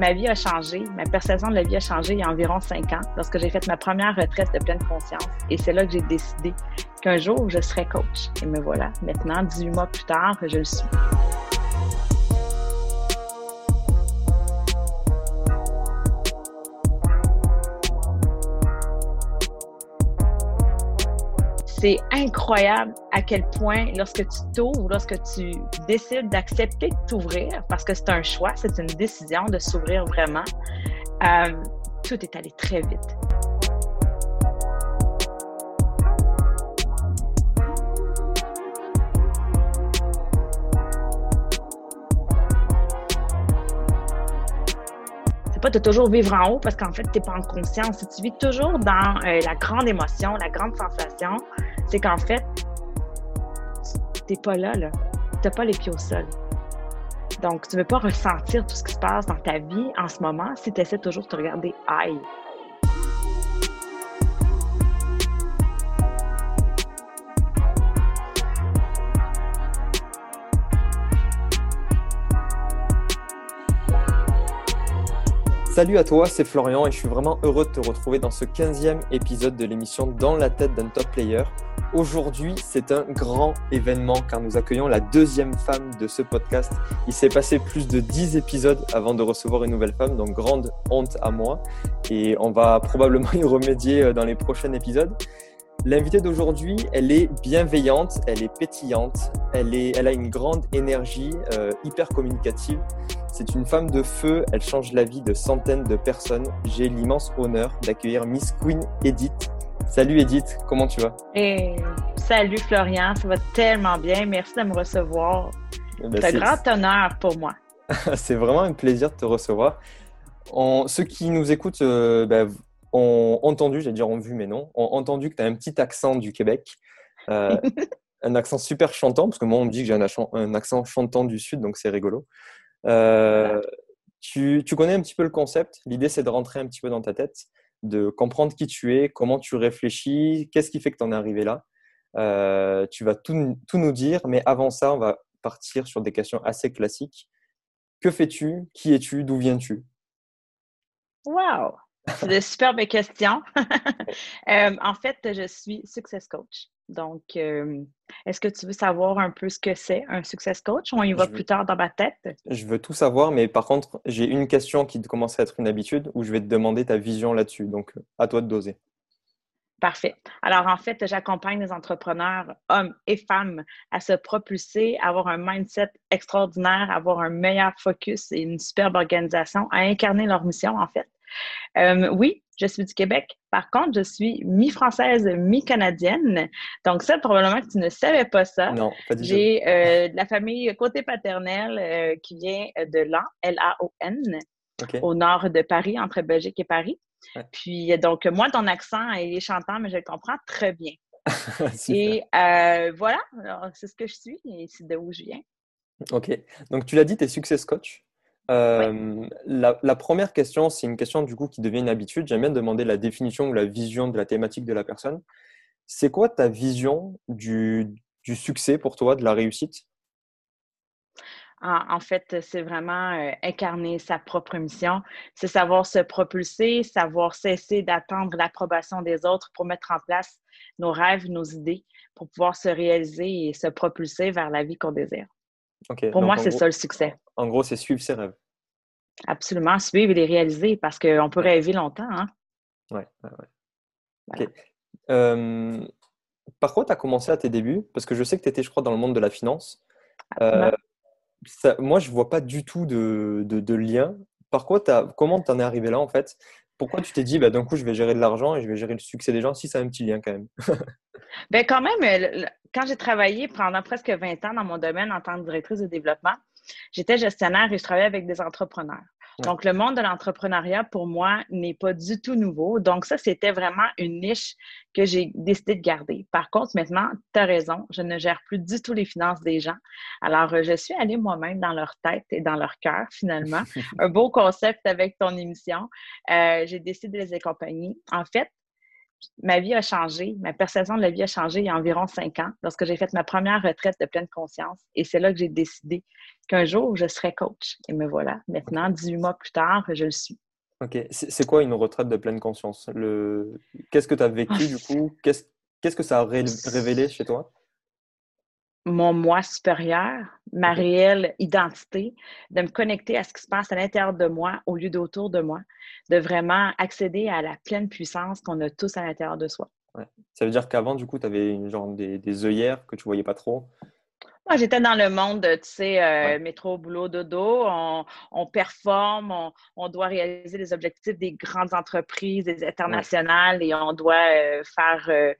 ma vie a changé, ma perception de la vie a changé il y a environ cinq ans lorsque j'ai fait ma première retraite de pleine conscience. Et c'est là que j'ai décidé qu'un jour, je serais coach. Et me voilà, maintenant, 18 mois plus tard, je le suis. C'est incroyable à quel point, lorsque tu t'ouvres, lorsque tu décides d'accepter de t'ouvrir, parce que c'est un choix, c'est une décision de s'ouvrir vraiment, euh, tout est allé très vite. pas de toujours vivre en haut parce qu'en fait, tu n'es pas en conscience. Tu vis toujours dans euh, la grande émotion, la grande sensation, c'est qu'en fait, tu n'es pas là, là. Tu n'as pas les pieds au sol. Donc, tu ne veux pas ressentir tout ce qui se passe dans ta vie en ce moment si tu essaies toujours de te regarder aïe. Salut à toi, c'est Florian et je suis vraiment heureux de te retrouver dans ce 15e épisode de l'émission Dans la tête d'un top player. Aujourd'hui, c'est un grand événement car nous accueillons la deuxième femme de ce podcast. Il s'est passé plus de 10 épisodes avant de recevoir une nouvelle femme, donc grande honte à moi et on va probablement y remédier euh, dans les prochains épisodes. L'invitée d'aujourd'hui, elle est bienveillante, elle est pétillante, elle, est, elle a une grande énergie, euh, hyper communicative. C'est une femme de feu, elle change la vie de centaines de personnes. J'ai l'immense honneur d'accueillir Miss Queen Edith. Salut Edith, comment tu vas? Et Salut Florian, ça va tellement bien. Merci de me recevoir. Eh ben, c'est un grand honneur pour moi. c'est vraiment un plaisir de te recevoir. Ceux qui nous écoutent, euh, ben, ont entendu, j'allais dire ont vu, mais non, ont entendu que tu as un petit accent du Québec. Euh, un accent super chantant, parce que moi, on me dit que j'ai un, accent chantant du Sud, donc c'est rigolo. Euh, tu, tu, connais un petit peu le concept? L'idée, c'est de rentrer un petit peu dans ta tête, de comprendre qui tu es, comment tu réfléchis, qu'est-ce qui fait que tu en es arrivé là? Euh, tu vas tout, tout, nous dire, mais avant ça, on va partir sur des questions assez classiques. Que fais-tu? Qui es-tu? D'où viens-tu? Wow c'est de superbes questions. Euh, en fait, je suis success coach. Donc, euh, est-ce que tu veux savoir un peu ce que c'est un success coach? On y va plus tard dans ma tête. Je veux tout savoir, mais par contre, j'ai une question qui commence à être une habitude où je vais te demander ta vision là-dessus. Donc, à toi de doser. Parfait. Alors, en fait, j'accompagne les entrepreneurs, hommes et femmes, à se propulser, à avoir un mindset extraordinaire, à avoir un meilleur focus et une superbe organisation, à incarner leur mission, en fait. Euh, oui, je suis du Québec. Par contre, je suis mi-française, mi-canadienne. Donc, ça, probablement que tu ne savais pas ça. Non, pas du J'ai euh, de la famille côté paternel euh, qui vient de Lan, L-A-O-N, au nord de Paris, entre Belgique et Paris. Puis, donc, moi, ton accent est chantant, mais je le comprends très bien. et voilà, c'est ce que je suis et c'est de où je viens. OK. Donc, tu l'as dit, tu es success coach. Euh, la, première question, c'est une question du coup qui devient une habitude. J'aime bien demander la définition ou la vision de la thématique de la personne. C'est quoi ta vision du, succès pour toi, de la réussite? En, fait, c'est vraiment euh, incarner sa propre mission. C'est savoir se propulser, savoir cesser d'attendre l'approbation des autres pour mettre en place nos rêves, nos idées, pour pouvoir se réaliser et se propulser vers la vie qu'on désire. Pour moi, c'est ça le succès. En gros, c'est suivre ses rêves. Absolument, suivre et les réaliser parce qu'on peut rêver longtemps. Hein? Oui, ouais, ouais. par quoi tu as commencé à tes débuts? Parce que je sais que tu étais, je crois, dans le monde de la finance. Euh, moi, je ne vois pas du tout de, de, lien. Par quoi as, comment tu en es arrivé là, en fait? Pourquoi tu t'es dit, bah, d'un coup, je vais gérer de l'argent et je vais gérer le succès des gens Si, ça a un petit lien quand même? ben, quand même, quand j'ai travaillé pendant presque 20 ans dans mon domaine en tant que directrice de développement, j'étais gestionnaire et je travaillais avec des entrepreneurs. Donc, le monde de l'entrepreneuriat, pour moi, n'est pas du tout nouveau. Donc, ça, c'était vraiment une niche que j'ai décidé de garder. Par contre, maintenant, tu as raison, je ne gère plus du tout les finances des gens. Alors, je suis allée moi-même dans leur tête et dans leur cœur, finalement. Un beau concept avec ton émission. Euh, j'ai décidé de les accompagner. En fait, ma vie a changé, ma perception de la vie a changé il y a environ cinq ans lorsque j'ai fait ma première retraite de pleine conscience. Et c'est là que j'ai décidé qu'un jour, je serais coach. Et me voilà, maintenant, 18 mois plus tard, je le suis. Ok. C'est quoi une retraite de pleine conscience? Le... Qu'est-ce que tu as vécu du ah, coup? Qu'est-ce que ça a révélé chez toi? Mon moi supérieur, ma réelle identité, de me connecter à ce qui se passe à l'intérieur de moi au lieu d'autour de moi, de vraiment accéder à la pleine puissance qu'on a tous à l'intérieur de soi. Ça veut dire qu'avant, du coup, tu avais genre des, des œillères que tu voyais pas trop? Moi, j'étais dans le monde, tu sais, euh, métro, boulot, dodo. On, on performe, on, on, doit réaliser les objectifs des grandes entreprises, des internationales et on doit euh, faire euh,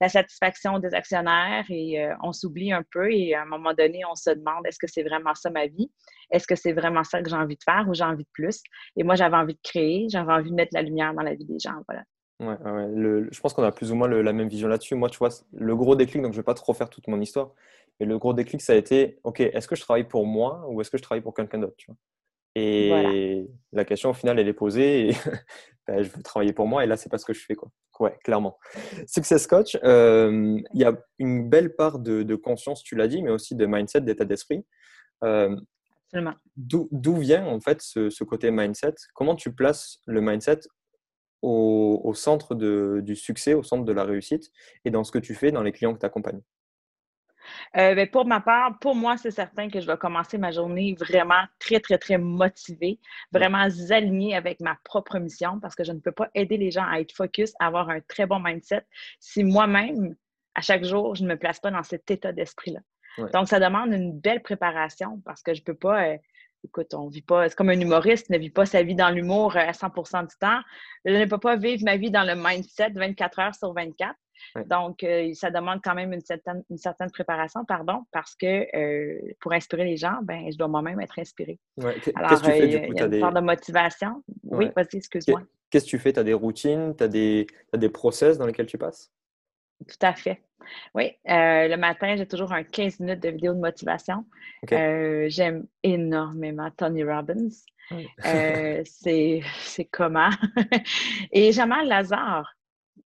la satisfaction des actionnaires et on s'oublie un peu et à un moment donné, on se demande est-ce que c'est vraiment ça ma vie? Est-ce que c'est vraiment ça que j'ai envie de faire ou j'ai envie de plus? Et moi, j'avais envie de créer, j'avais envie de mettre la lumière dans la vie des gens. Voilà. Ouais, ouais. je pense qu'on a plus ou moins la même vision là-dessus. Moi, tu vois, le gros déclic, donc je ne vais pas trop faire toute mon histoire, mais le gros déclic, ça a été, OK, est-ce que je travaille pour moi ou est-ce que je travaille pour quelqu'un d'autre Et la question, au final, elle est posée et ben, je veux travailler pour moi et là, c'est pas ce que je fais. Quoi. Ouais, clairement. Success Coach, euh, il y a une belle part de, conscience, tu l'as dit, mais aussi de mindset, d'état d'esprit. Euh, D'où vient en fait ce, ce, côté mindset? Comment tu places le mindset au, au centre de, du succès, au centre de la réussite et dans ce que tu fais, dans les clients que tu accompagnes? Euh, ben, pour ma part, pour moi, c'est certain que je vais commencer ma journée vraiment très, très, très motivée, vraiment alignée avec ma propre mission parce que je ne peux pas aider les gens à être focus, à avoir un très bon mindset si moi-même, à chaque jour, je ne me place pas dans cet état d'esprit-là. Donc, ça demande une belle préparation parce que je ne peux pas. Euh, écoute, on vit pas, c'est comme un humoriste ne vit pas sa vie dans l'humour euh, à 100% du temps. Je ne peux pas vivre ma vie dans le mindset 24 heures sur 24. Donc, euh, ça demande quand même une certaine, une certaine préparation, pardon, parce que euh, pour inspirer les gens, ben, je dois moi-même être inspirée. Alors, tu fais, il y a une sorte de motivation. Oui, vas-y, excuse-moi. Qu'est-ce que tu fais? Tu as des routines, tu as des, as des process dans lesquels tu passes? Tout à fait. Oui, euh, le matin, j'ai toujours un 15 minutes de vidéo de motivation. Euh, j'aime énormément Tony Robbins. Euh, c'est comment? et Jamal Lazare,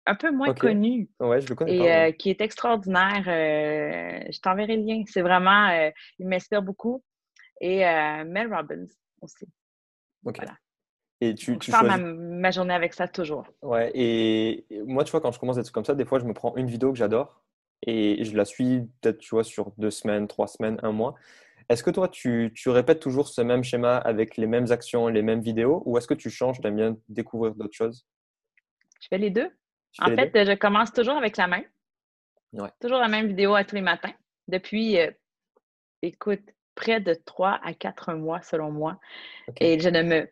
un peu moins connu. Ouais, je le connais et, qui est extraordinaire. je t'enverrai le lien. C'est vraiment, il m'inspire beaucoup. Et Mel Robbins aussi. Voilà. Et tu, tu choisis... ma, journée avec ça toujours. Ouais, et moi, tu vois, quand je commence à être comme ça, des fois, je me prends une vidéo que j'adore et je la suis peut-être, tu vois, sur deux semaines, trois semaines, un mois. Est-ce que toi, tu, tu, répètes toujours ce même schéma avec les mêmes actions, les mêmes vidéos ou est-ce que tu changes, tu aimes bien découvrir d'autres choses? Je fais les deux. en fait, je commence toujours avec la même. Ouais. Toujours la même vidéo à tous les matins. Depuis, euh, écoute, près de trois à quatre mois, selon moi. Et je ne me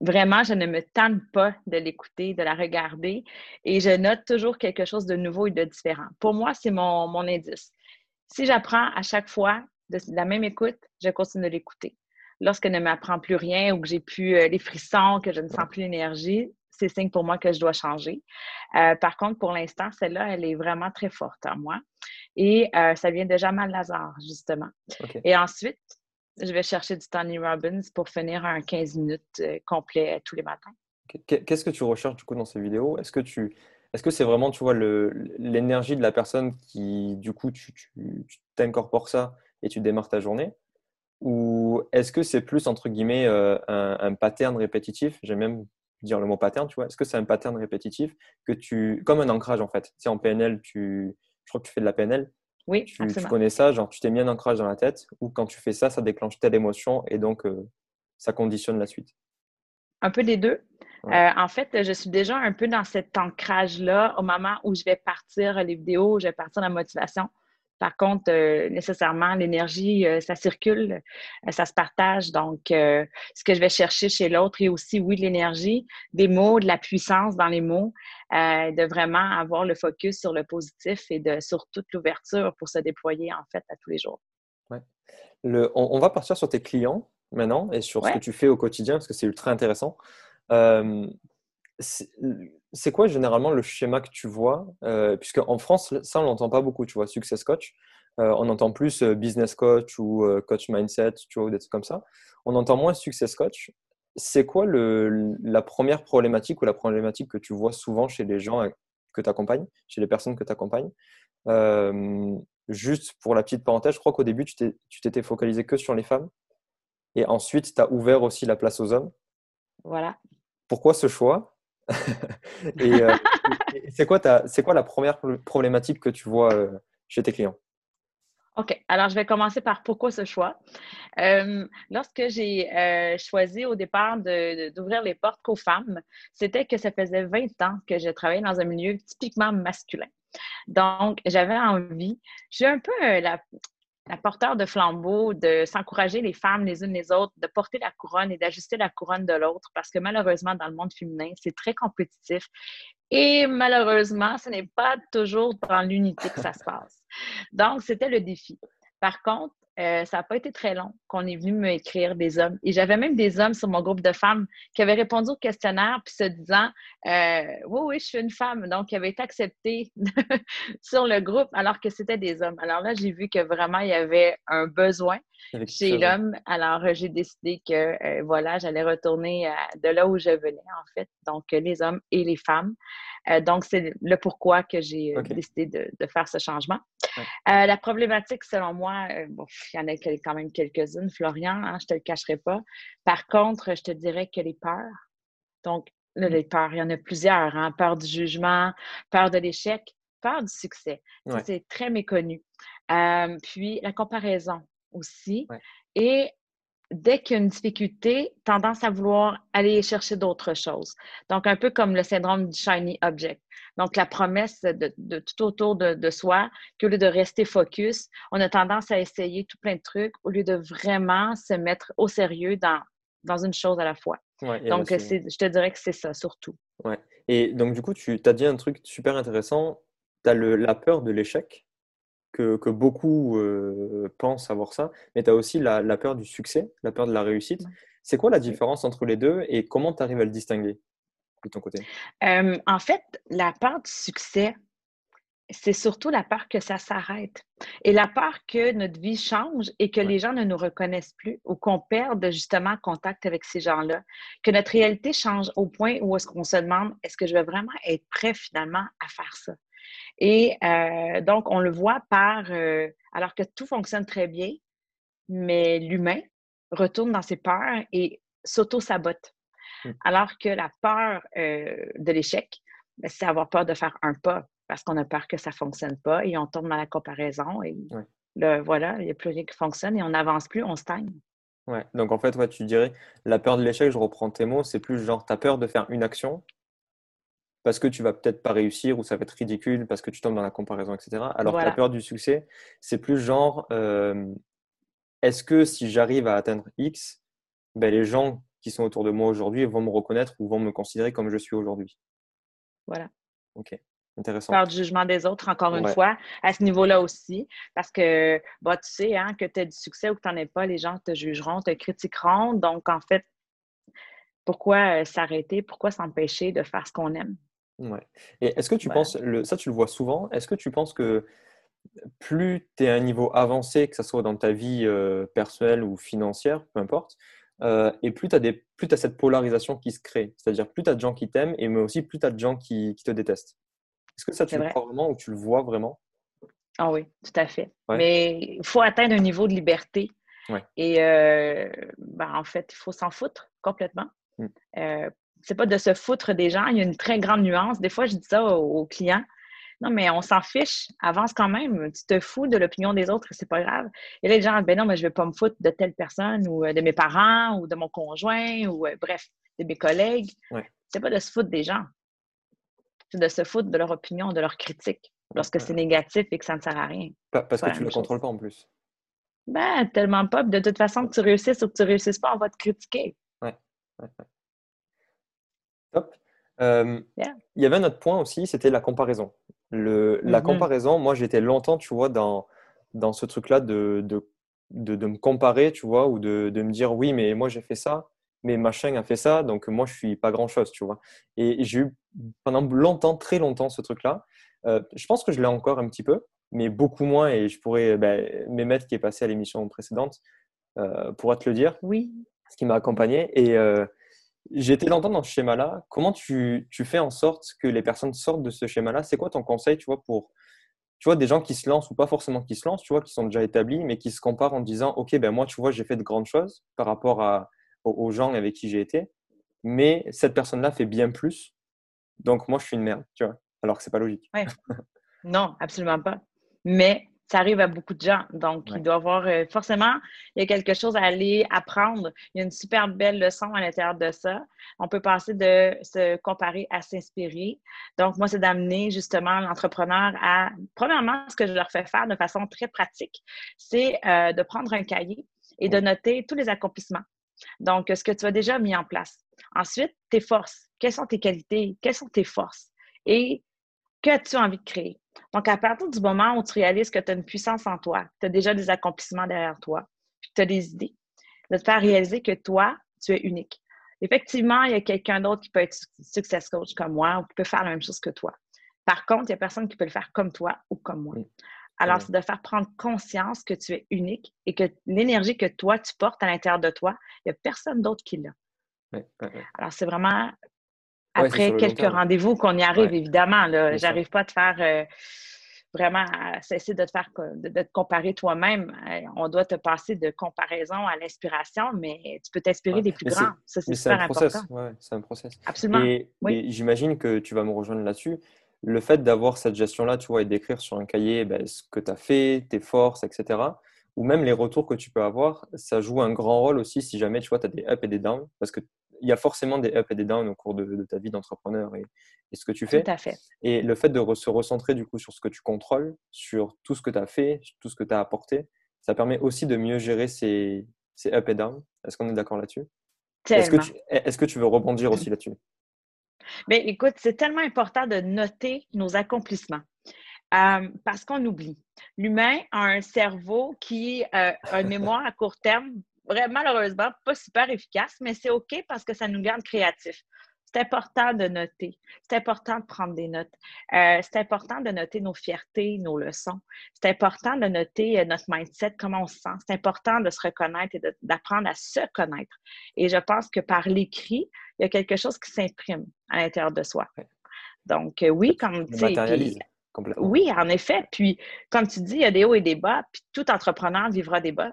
Vraiment, je ne me tente pas de l'écouter, de la regarder et je note toujours quelque chose de nouveau et de différent. Pour moi, c'est mon, mon indice. Si j'apprends à chaque fois de la même écoute, je continue de l'écouter. Lorsque ne m'apprend plus rien ou que j'ai plus euh, les frissons, que je ne sens plus l'énergie, c'est signe pour moi que je dois changer. Euh, par contre, pour l'instant, celle-là, elle est vraiment très forte en moi. Et euh, ça vient de Jamal Lazare, justement. Et ensuite, je vais chercher du Tony Robbins pour finir un 15 minutes euh, complet tous les matins. Qu'est-ce que tu recherches du coup dans ces vidéos? Est-ce que tu est-ce que c'est vraiment tu vois l'énergie de la personne qui du coup tu t'incorpores ça et tu démarres ta journée? Ou est-ce que c'est plus entre guillemets euh, un, pattern répétitif? J'aime même dire le mot pattern, tu vois. Est-ce que c'est un pattern répétitif que tu comme un ancrage en fait? C'est en PNL, tu je crois que tu fais de la PNL. Oui, tu, connais ça, genre tu t'es mis un ancrage dans la tête, ou quand tu fais ça, ça déclenche telle émotion et donc euh, ça conditionne la suite. Un peu des deux. Euh, en fait, je suis déjà un peu dans cet ancrage-là au moment où je vais partir les vidéos, où je vais partir la motivation. Par contre, euh, nécessairement, l'énergie, euh, ça circule, euh, ça se partage. Donc, ce que je vais chercher chez l'autre est aussi, oui, de l'énergie, des mots, de la puissance dans les mots, de vraiment avoir le focus sur le positif et de, sur toute l'ouverture pour se déployer, en fait, à tous les jours. Ouais. Le, on, va partir sur tes clients maintenant et sur ce que tu fais au quotidien parce que c'est ultra intéressant c'est quoi généralement le schéma que tu vois euh, Puisque en France, ça, on l'entend pas beaucoup, tu vois, success coach. Euh, on entend plus euh, business coach ou coach mindset, tu vois, ou des trucs comme ça. On entend moins success coach. c'est quoi le, la première problématique ou la problématique que tu vois souvent chez les gens que tu accompagnes, chez les personnes que tu accompagnes Juste pour la petite parenthèse, je crois qu'au début, tu t'étais focalisé que sur les femmes. Et ensuite, tu as ouvert aussi la place aux hommes. Voilà. Pourquoi ce choix? Euh, Et, c'est quoi, la première problématique que tu vois euh, chez tes clients? OK. Alors, je vais commencer par pourquoi ce choix. Euh, lorsque j'ai choisi au départ d'ouvrir les portes qu'aux femmes, c'était que ça faisait 20 ans que je travaillais dans un milieu typiquement masculin. Donc, j'avais envie, j'ai un peu la, la porteur de flambeau, de s'encourager les femmes les unes les autres, de porter la couronne et d'ajuster la couronne de l'autre, parce que malheureusement, dans le monde féminin, c'est très compétitif. Et malheureusement, ce n'est pas toujours dans l'unité que ça se passe. Donc, c'était le défi. Par contre, euh, ça n'a pas été très long qu'on est venu m'écrire des hommes. Et j'avais même des hommes sur mon groupe de femmes qui avaient répondu au questionnaire puis se disant euh, Oui, oui, je suis une femme. Donc, qui avaient été acceptés sur le groupe alors que c'était des hommes. Alors là, j'ai vu que vraiment, il y avait un besoin chez l'homme. Alors, j'ai décidé que, euh, voilà, j'allais retourner de là où je venais, en fait. Donc, les hommes et les femmes. donc, c'est le pourquoi que j'ai décidé de, faire ce changement. la problématique, selon moi, bon, il y en a quand même quelques-unes, Florian, hein, je ne te le cacherai pas. Par contre, je te dirais que les peurs, donc mm. les peurs, il y en a plusieurs, hein, peur du jugement, peur de l'échec, peur du succès. C'est très méconnu. Euh, puis la comparaison aussi. Et dès qu'il y a une difficulté, tendance à vouloir aller chercher d'autres choses. Donc, un peu comme le syndrome du shiny object. Donc, la promesse de, tout autour de, soi, qu'au lieu de rester focus, on a tendance à essayer tout plein de trucs au lieu de vraiment se mettre au sérieux dans, dans une chose à la fois. donc, je te dirais que c'est ça, surtout. Ouais. Et donc, du coup, tu as dit un truc super intéressant. Tu as la peur de l'échec, que, que, beaucoup euh, pensent avoir ça, mais tu as aussi la, la, peur du succès, la peur de la réussite. C'est quoi la différence entre les deux et comment tu arrives à le distinguer? De ton côté? en fait, la peur du succès, c'est surtout la peur que ça s'arrête et la peur que notre vie change et que les gens ne nous reconnaissent plus ou qu'on perde justement contact avec ces gens-là, que notre réalité change au point où est-ce qu'on se demande est-ce que je vais vraiment être prêt finalement à faire ça? Et euh, donc, on le voit par, euh, alors que tout fonctionne très bien, mais l'humain retourne dans ses peurs et s'auto-sabote. Mmh. Alors que la peur euh, de l'échec, ben, c'est avoir peur de faire un pas parce qu'on a peur que ça ne fonctionne pas et on tombe dans la comparaison et voilà, il n'y a plus rien qui fonctionne et on n'avance plus, on stagne. Ouais, donc en fait, ouais, tu dirais, la peur de l'échec, je reprends tes mots, c'est plus genre, tu as peur de faire une action parce que tu vas peut-être pas réussir ou ça va être ridicule parce que tu tombes dans la comparaison, etc. Alors que la peur du succès, c'est plus genre, euh, est-ce que si j'arrive à atteindre X, ben, les gens qui sont autour de moi aujourd'hui vont me reconnaître ou vont me considérer comme je suis aujourd'hui. Voilà. OK. Intéressant. Peur du jugement des autres, encore une fois, à ce niveau-là aussi. Parce que bah, tu sais hein, que tu as du succès ou que tu n'en as pas, les gens te jugeront, te critiqueront. Donc, en fait, pourquoi euh, s'arrêter? Pourquoi s'empêcher de faire ce qu'on aime? Ouais. Et est-ce que tu penses, le, ça tu le vois souvent, est-ce que tu penses que plus tu es à un niveau avancé, que ce soit dans ta vie euh, personnelle ou financière, peu importe, euh, et plus tu as, as, cette polarisation qui se crée. C'est-à-dire plus tu as de gens qui t'aiment, et mais aussi plus tu as de gens qui, te détestent. Est-ce que ça, tu le crois vraiment ou tu le vois vraiment? Ah oui, tout à fait. Mais il faut atteindre un niveau de liberté. Et euh, ben, en fait, il faut s'en foutre complètement. Ce mm. Euh, c'est pas de se foutre des gens. Il y a une très grande nuance. Des fois, je dis ça aux clients. Non, mais on s'en fiche, avance quand même. Tu te fous de l'opinion des autres, c'est pas grave. Et là, les gens, ben non, mais je vais pas me foutre de telle personne ou euh, de mes parents ou de mon conjoint ou euh, bref, de mes collègues. C'est pas de se foutre des gens. C'est de se foutre de leur opinion, de leur critique lorsque c'est négatif et que ça ne sert à rien. Parce que tu ne le contrôles pas en plus. Ben, tellement pas. De toute façon, que tu réussisses ou que tu réussisses pas, on va te critiquer. Ouais. Top. Euh, il y avait un autre point aussi, c'était la comparaison. Le, La mm-hmm. comparaison, moi j'étais longtemps, tu vois, dans, dans ce truc-là de, de, de, me comparer, tu vois, ou de, de me dire oui, mais moi j'ai fait ça, mais machin a fait ça, donc moi je suis pas grand-chose, tu vois. Et j'ai eu pendant longtemps, très longtemps, ce truc-là. Euh, je pense que je l'ai encore un petit peu, mais beaucoup moins, et je pourrais, ben, Mehmet qui est passé à l'émission précédente, euh, pourra te le dire. Oui. Ce qui m'a accompagné. Et, J'ai été longtemps dans ce schéma-là. Comment tu, tu, fais en sorte que les personnes sortent de ce schéma-là? C'est quoi ton conseil, tu vois, pour tu vois, des gens qui se lancent ou pas forcément qui se lancent, tu vois, qui sont déjà établis, mais qui se comparent en disant, OK, ben moi, tu vois, j'ai fait de grandes choses par rapport à, aux gens avec qui j'ai été, mais cette personne-là fait bien plus, donc moi, je suis une merde, tu vois, alors que c'est pas logique. Ouais. non, absolument pas. Mais ça arrive à beaucoup de gens. Donc, il doit y avoir euh, forcément, il y a quelque chose à aller apprendre. Il y a une super belle leçon à l'intérieur de ça. On peut passer de se comparer à s'inspirer. Donc, moi, c'est d'amener justement l'entrepreneur à, premièrement, ce que je leur fais faire de façon très pratique, c'est euh, de prendre un cahier et de noter tous les accomplissements. Donc, ce que tu as déjà mis en place. Ensuite, tes forces. Quelles sont tes qualités? Quelles sont tes forces? Et qu'as-tu envie de créer? Donc, à partir du moment où tu réalises que tu as une puissance en toi, tu as déjà des accomplissements derrière toi, puis tu as des idées, de te faire réaliser que toi, tu es unique. Effectivement, il y a quelqu'un d'autre qui peut être success coach comme moi ou qui peut faire la même chose que toi. Par contre, il n'y a personne qui peut le faire comme toi ou comme moi. Alors, c'est de faire prendre conscience que tu es unique et que l'énergie que toi, tu portes à l'intérieur de toi, il n'y a personne d'autre qui l'a. Alors, c'est vraiment après quelques rendez-vous qu'on y arrive, évidemment. Je n'arrive pas à te faire euh, vraiment à cesser de te faire de, te comparer toi-même. Euh, on doit te passer de comparaison à l'inspiration, mais tu peux t'inspirer des plus grands. Ça, c'est super important. c'est un process. Absolument. Et, j'imagine que tu vas me rejoindre là-dessus. Le fait d'avoir cette gestion-là, tu vois, et d'écrire sur un cahier ben, ce que tu as fait, tes forces, etc., ou même les retours que tu peux avoir, ça joue un grand rôle aussi si jamais tu vois, tu as des ups et des downs, parce que il y a forcément des ups et des downs au cours de, ta vie d'entrepreneur et, ce que tu fais. Tout à fait. Et le fait de se recentrer du coup sur ce que tu contrôles, sur tout ce que tu as fait, tout ce que tu as apporté, ça permet aussi de mieux gérer ces, ces ups et downs. Est-ce qu'on est, d'accord là-dessus? Est-ce que, tu, est que tu veux rebondir aussi là-dessus? Bien, écoute, c'est tellement important de noter nos accomplissements. Euh, parce qu'on oublie. L'humain a un cerveau qui euh, a une mémoire à court terme malheureusement pas super efficace, mais c'est OK parce que ça nous garde créatifs. C'est important de noter. C'est important de prendre des notes. Euh, c'est important de noter nos fiertés, nos leçons. C'est important de noter euh, notre mindset, comment on se sent. C'est important de se reconnaître et d'apprendre à se connaître. Et je pense que par l'écrit, il y a quelque chose qui s'imprime à l'intérieur de soi. Donc, euh, oui, comme tu sais. Oui, en effet. Puis, comme tu dis, il y a des hauts et des bas, puis tout entrepreneur vivra des bas.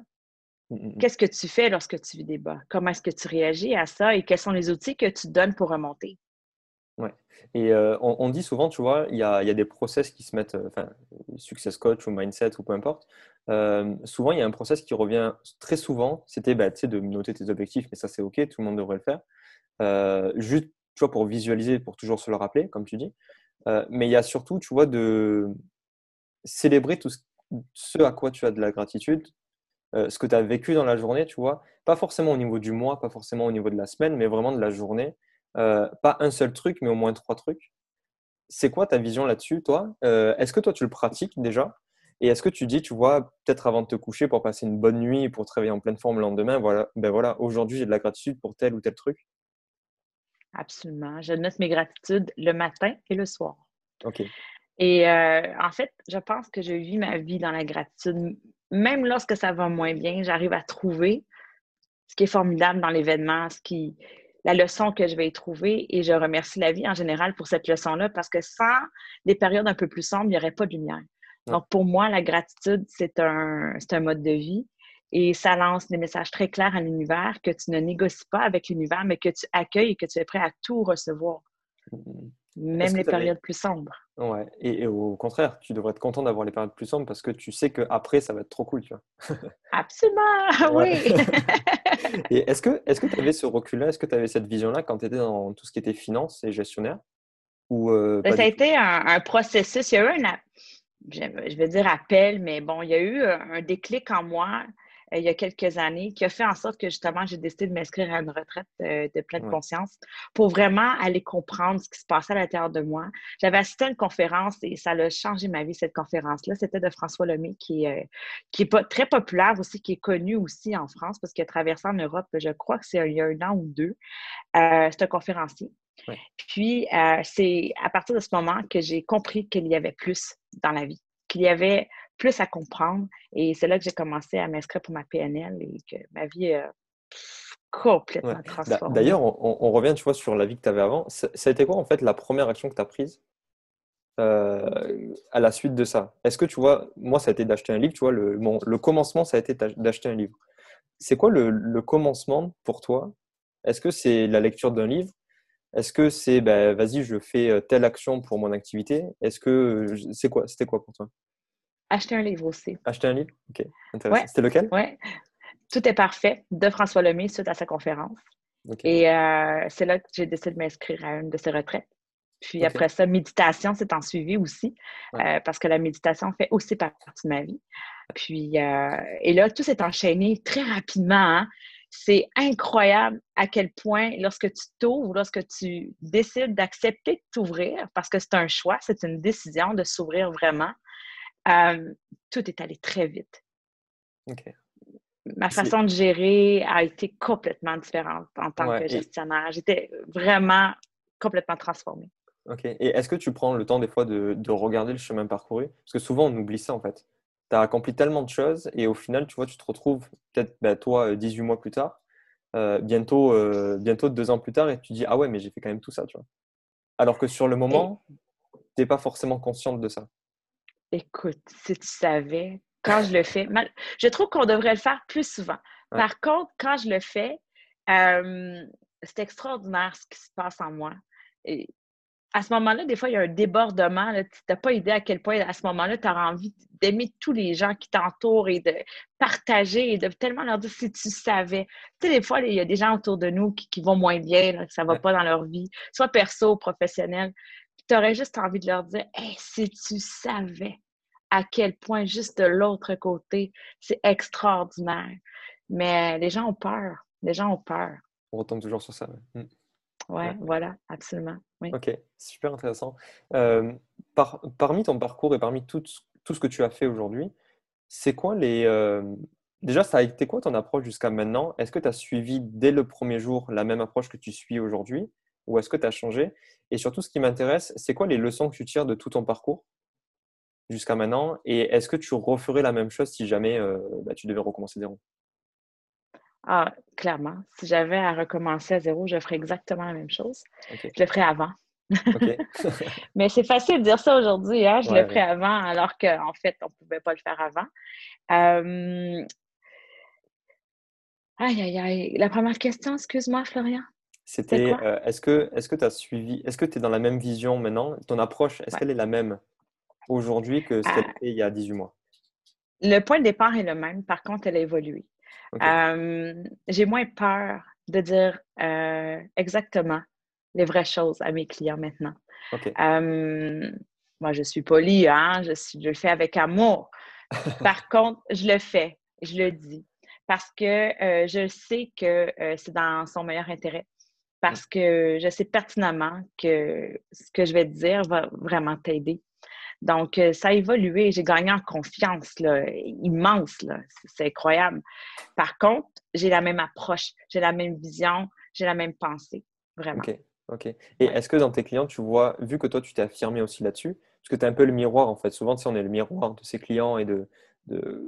Mmh, mmh, mmh. Qu'est-ce que tu fais lorsque tu vis des bas? Comment est-ce que tu réagis à ça et quels sont les outils que tu donnes pour remonter? Oui. Et euh, on, dit souvent, tu vois, il y a, des process qui se mettent, euh, enfin, success coach ou mindset ou peu importe. Euh, souvent, il y a un process qui revient très souvent. C'était bah, de noter tes objectifs, mais ça, c'est OK, tout le monde devrait le faire. juste, tu vois, pour visualiser, pour toujours se le rappeler, comme tu dis. mais il y a surtout, tu vois, de célébrer tout ce à quoi tu as de la gratitude, euh, ce que tu as vécu dans la journée, tu vois. Pas forcément au niveau du mois, pas forcément au niveau de la semaine, mais vraiment de la journée. Euh, pas un seul truc, mais au moins trois trucs. C'est quoi ta vision là-dessus, toi? Euh, Est-ce que toi, tu le pratiques déjà? Et est-ce que tu dis, tu vois, peut-être avant de te coucher pour passer une bonne nuit, pour te réveiller en pleine forme le lendemain, voilà, ben voilà, aujourd'hui, j'ai de la gratitude pour tel ou tel truc? Absolument. Je note mes gratitudes le matin et le soir. OK. Et en fait, je pense que je vis ma vie dans la gratitude même lorsque ça va moins bien, j'arrive à trouver ce qui est formidable dans l'événement, ce qui, la leçon que je vais y trouver. Et je remercie la vie en général pour cette leçon-là parce que sans des périodes un peu plus sombres, il n'y aurait pas de lumière. Donc, pour moi, la gratitude, c'est un, un mode de vie et ça lance des messages très clairs à l'univers que tu ne négocies pas avec l'univers, mais que tu accueilles et que tu es prêt à tout recevoir. Mmh, mmh. Même les périodes plus sombres. Ouais, et, au contraire, tu devrais être content d'avoir les périodes plus sombres parce que tu sais qu'après, ça va être trop cool, tu vois. Absolument, oui. et est-ce que est-ce que tu avais ce recul-là, est-ce que tu avais cette vision-là quand tu étais dans tout ce qui était finance et gestionnaire? Ou, euh, ben, Ça a été un, processus. Il y a eu un, je vais dire appel, mais bon, il y a eu un déclic en moi euh, il y a quelques années qui a fait en sorte que justement j'ai décidé de m'inscrire à une retraite euh, de pleine conscience pour vraiment aller comprendre ce qui se passait à l'intérieur de moi. J'avais assisté à une conférence et ça a changé ma vie, cette conférence-là. C'était de François Lemay qui, euh, qui est pas, très populaire aussi, qui est connu aussi en France parce qu'il a traversé en Europe, je crois que c'est il y a un an ou deux. c'est un conférencier. Puis, c'est à partir de ce moment que j'ai compris qu'il y avait plus dans la vie, qu'il y avait plus à comprendre. Et c'est là que j'ai commencé à m'inscrire pour ma PNL et que ma vie a complètement transformée. D'ailleurs, on, revient, tu vois, sur la vie que tu avais avant. Ça, a été quoi, en fait, la première action que tu as prise euh, à la suite de ça? Est-ce que, tu vois, moi, ça a été d'acheter un livre, tu vois, le, le commencement, ça a été d'acheter un livre. C'est quoi le, commencement pour toi? Est-ce que c'est la lecture d'un livre? Est-ce que c'est, ben, vas-y, je fais euh, telle action pour mon activité? Est-ce que, c'est quoi, c'était quoi pour toi? Acheter un livre aussi. Acheter un livre? Ok, intéressant. C'était lequel? Oui. Tout est parfait de François Lemay suite à sa conférence. Et euh, c'est là que j'ai décidé de m'inscrire à une de ses retraites. Puis après ça, méditation, c'est en suivi aussi, euh, parce que la méditation fait aussi partie de ma vie. Puis, euh, et là, tout s'est enchaîné très rapidement. Hein. C'est incroyable à quel point, lorsque tu t'ouvres, lorsque tu décides d'accepter de t'ouvrir, parce que c'est un choix, c'est une décision de s'ouvrir vraiment, tout est allé très vite. Ma façon de gérer a été complètement différente en tant que gestionnaire. J'étais vraiment complètement transformée. OK. Et est-ce que tu prends le temps des fois de, regarder le chemin parcouru? Parce que souvent, on oublie ça en fait. Tu as accompli tellement de choses et au final, tu vois, tu te retrouves peut-être ben, toi 18 mois plus tard, euh, bientôt, euh, bientôt deux ans plus tard et tu dis Ah ouais, mais j'ai fait quand même tout ça, tu vois. Alors que sur le moment, tu n'es pas forcément consciente de ça. Écoute, si tu savais quand je le fais. Je trouve qu'on devrait le faire plus souvent. Par contre, quand je le fais, c'est extraordinaire ce qui se passe en moi. Et à ce moment-là, des fois, il y a un débordement. Tu n'as pas idée à quel point, à ce moment-là, tu as envie d'aimer tous les gens qui t'entourent et de partager et de tellement leur dire si tu savais. Tu sais, des fois, il y a des gens autour de nous qui, vont moins bien, que ça ne va pas dans leur vie, soit perso ou professionnel. Tu aurais juste envie de leur dire hey, si tu savais à quel point juste de l'autre côté, c'est extraordinaire. Mais les gens ont peur. Les gens ont peur. On retombe toujours sur ça. Oui, mm. ouais, voilà, absolument. Ok, super intéressant. Euh, parmi ton parcours et parmi tout, tout, ce que tu as fait aujourd'hui, c'est quoi les. Euh, déjà, ça a été quoi ton approche jusqu'à maintenant? Est-ce que tu as suivi dès le premier jour la même approche que tu suis aujourd'hui? Ou est-ce que tu as changé? Et surtout, ce qui m'intéresse, c'est quoi les leçons que tu tires de tout ton parcours? Jusqu'à maintenant Et est-ce que tu referais la même chose si jamais euh, bah, tu devais recommencer zéro? Ah, clairement. Si j'avais à recommencer à zéro, je ferais exactement la même chose. Je le ferais avant. Mais c'est facile de dire ça aujourd'hui. Hein? Je le ferais avant, alors qu'en fait, on ne pouvait pas le faire avant. Aïe, aïe, aïe. La première question, excuse-moi, Florian. C'était, euh, est-ce que tu as suivi, est-ce que tu es dans la même vision maintenant? Ton approche, est-ce qu'elle est la même? Aujourd'hui que ce qu'elle ah. était il y a 18 mois? Le point de départ est le même, par contre, elle a évolué. j'ai moins peur de dire euh, exactement les vraies choses à mes clients maintenant. moi, je suis polie, hein? je, suis, je le fais avec amour. Par contre, je le fais, je le dis, parce que euh, je sais que euh, c'est dans son meilleur intérêt. Parce que je sais pertinemment que ce que je vais te dire va vraiment t'aider. Donc, euh, ça a évolué. J'ai gagné en confiance, là, immense. Là. C'est incroyable. Par contre, j'ai la même approche, j'ai la même vision, j'ai la même pensée. Vraiment. OK. OK. Et est-ce que dans tes clients, tu vois, vu que toi, tu t'es affirmé aussi là-dessus, parce que tu es un peu le miroir, en fait. Souvent, si on est le miroir de ses clients et de, de,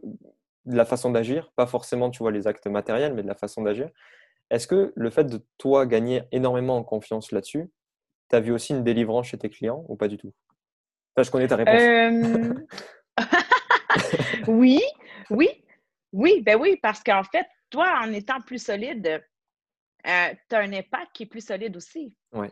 la façon d'agir, pas forcément, tu vois, les actes matériels, mais de la façon d'agir. Est-ce que le fait de toi gagner énormément en confiance là-dessus, tu as vu aussi une délivrance chez tes clients ou pas du tout? Je connais ta réponse. Euh, oui, oui, oui, ben oui, parce qu'en fait, toi, en étant plus solide, euh, tu as un impact qui est plus solide aussi. Oui.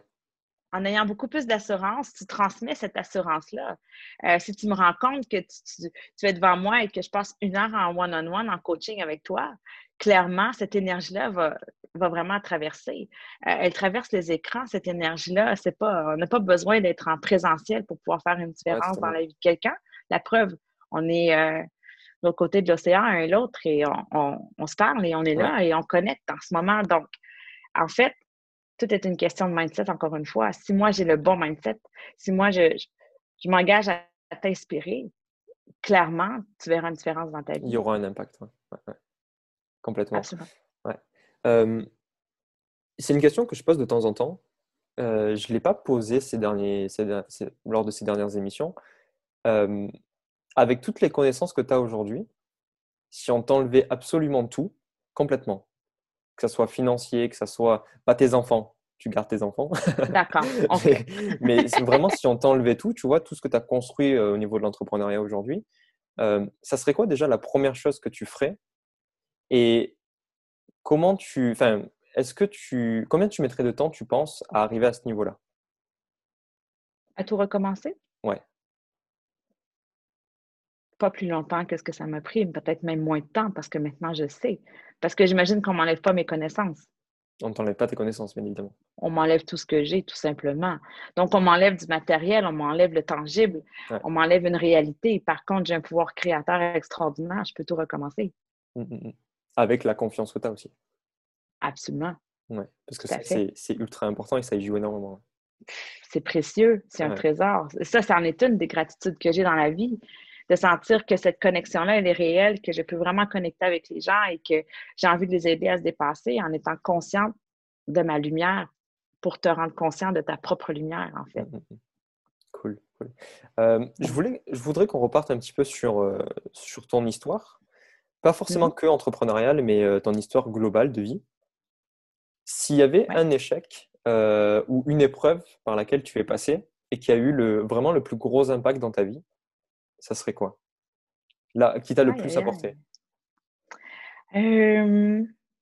En ayant beaucoup plus d'assurance, tu transmets cette assurance-là. Euh, si tu me rends compte que tu, tu, es devant moi et que je passe une heure en one-on-one en coaching avec toi, clairement, cette énergie-là va, va vraiment traverser. Euh, elle traverse les écrans, cette énergie-là. C'est pas, on n'a pas besoin d'être en présentiel pour pouvoir faire une différence dans la vie de quelqu'un. La preuve, on est euh, de l'autre côté de l'océan, un et l'autre, et on, se parle et on est là et on connecte en ce moment. Donc, en fait, tout est une question de mindset, encore une fois. Si moi, j'ai le bon mindset, si moi, je, je, m'engage à, t'inspirer, clairement, tu verras une différence dans ta vie. Il y aura un impact. Complètement. Absolument c'est une question que je pose de temps en temps. je ne l'ai pas posée ces derniers, lors de ces dernières émissions. avec toutes les connaissances que tu as aujourd'hui, si on t'enlevait absolument tout, complètement, que ce soit financier, que ce soit pas tes enfants, tu gardes tes enfants. D'accord. mais, vraiment, si on t'enlevait tout, tu vois, tout ce que tu as construit au niveau de l'entrepreneuriat aujourd'hui, ça serait quoi déjà la première chose que tu ferais? Et comment tu. Enfin, est-ce que tu. Combien tu mettrais de temps, tu penses, à arriver à ce niveau-là? À tout recommencer? Ouais. Pas plus longtemps que ce que ça m'a pris, peut-être même moins de temps parce que maintenant je sais. Parce que j'imagine qu'on m'enlève pas mes connaissances. On ne t'enlève pas tes connaissances, bien évidemment. On m'enlève tout ce que j'ai, tout simplement. Donc, on m'enlève du matériel, on m'enlève le tangible, on m'enlève une réalité. Par contre, j'ai un pouvoir créateur extraordinaire, je peux tout recommencer. Mmh, mmh, mmh. Avec la confiance que tu as aussi. Absolument. Oui, parce que c'est ultra important et ça y joue énormément. C'est précieux, c'est un trésor. Ça, ça en est une des gratitudes que j'ai dans la vie, de sentir que cette connexion-là, elle est réelle, que je peux vraiment connecter avec les gens et que j'ai envie de les aider à se dépasser en étant consciente de ma lumière pour te rendre conscient de ta propre lumière, en fait. Mmh, mmh, mmh. Cool, cool. Euh, je, voulais, je voudrais qu'on reparte un petit peu sur, euh, sur ton histoire. Pas forcément que entrepreneuriale, mais euh, ton histoire globale de vie. S'il y avait un échec ou une épreuve par laquelle tu es passé et qui a eu le, vraiment le plus gros impact dans ta vie, ça serait quoi? Là, Qui t'a le plus apporté?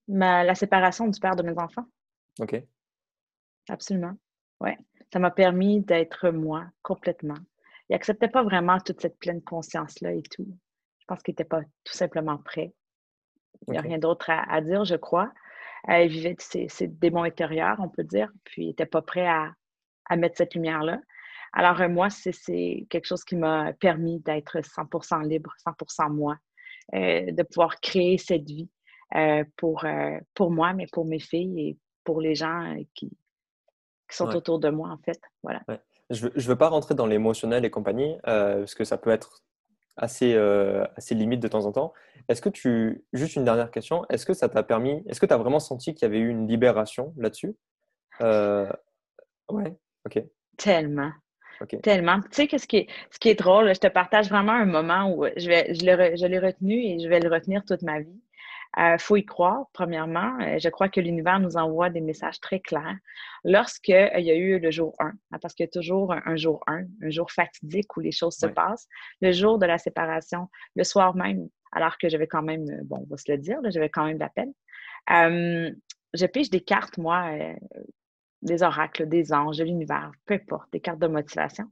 La séparation du père de mes enfants. OK. Absolument. Ouais. Ça m'a permis d'être moi complètement. Il n'acceptait pas vraiment toute cette pleine conscience-là et tout. Je pense qu'il n'était pas tout simplement prêt. Il n'y a rien d'autre à, dire, je crois. Euh, il vivait ses, démons intérieurs, on peut dire, puis il n'était pas prêt à, à mettre cette lumière-là. Alors, euh, moi, c'est quelque chose qui m'a permis d'être 100% libre, 100% moi, euh, de pouvoir créer cette vie euh, pour, pour moi, mais pour mes filles et pour les gens qui, qui sont autour de moi, en fait. Voilà. Je ne veux, pas rentrer dans l'émotionnel et compagnie, parce que ça peut être assez, assez limite de temps en temps. Est-ce que tu, juste une dernière question, est-ce que ça t'a permis, est-ce que tu as vraiment senti qu'il y avait eu une libération là-dessus? Ouais, ok. Tellement. Tellement. Tu sais, que ce, qui est, ce qui est drôle, je te partage vraiment un moment où je, vais, je l'ai retenu et je vais le retenir toute ma vie. Il euh, faut y croire, premièrement. Euh, je crois que l'univers nous envoie des messages très clairs. Lorsqu'il euh, y a eu le jour 1, hein, parce qu'il y a toujours un, jour 1, un jour fatidique où les choses se passent, le jour de la séparation, le soir même, alors que j'avais quand même, bon, on va se le dire, j'avais quand même de la peine. je pige des cartes, moi, des oracles, des anges, de l'univers, peu importe, des cartes de motivation.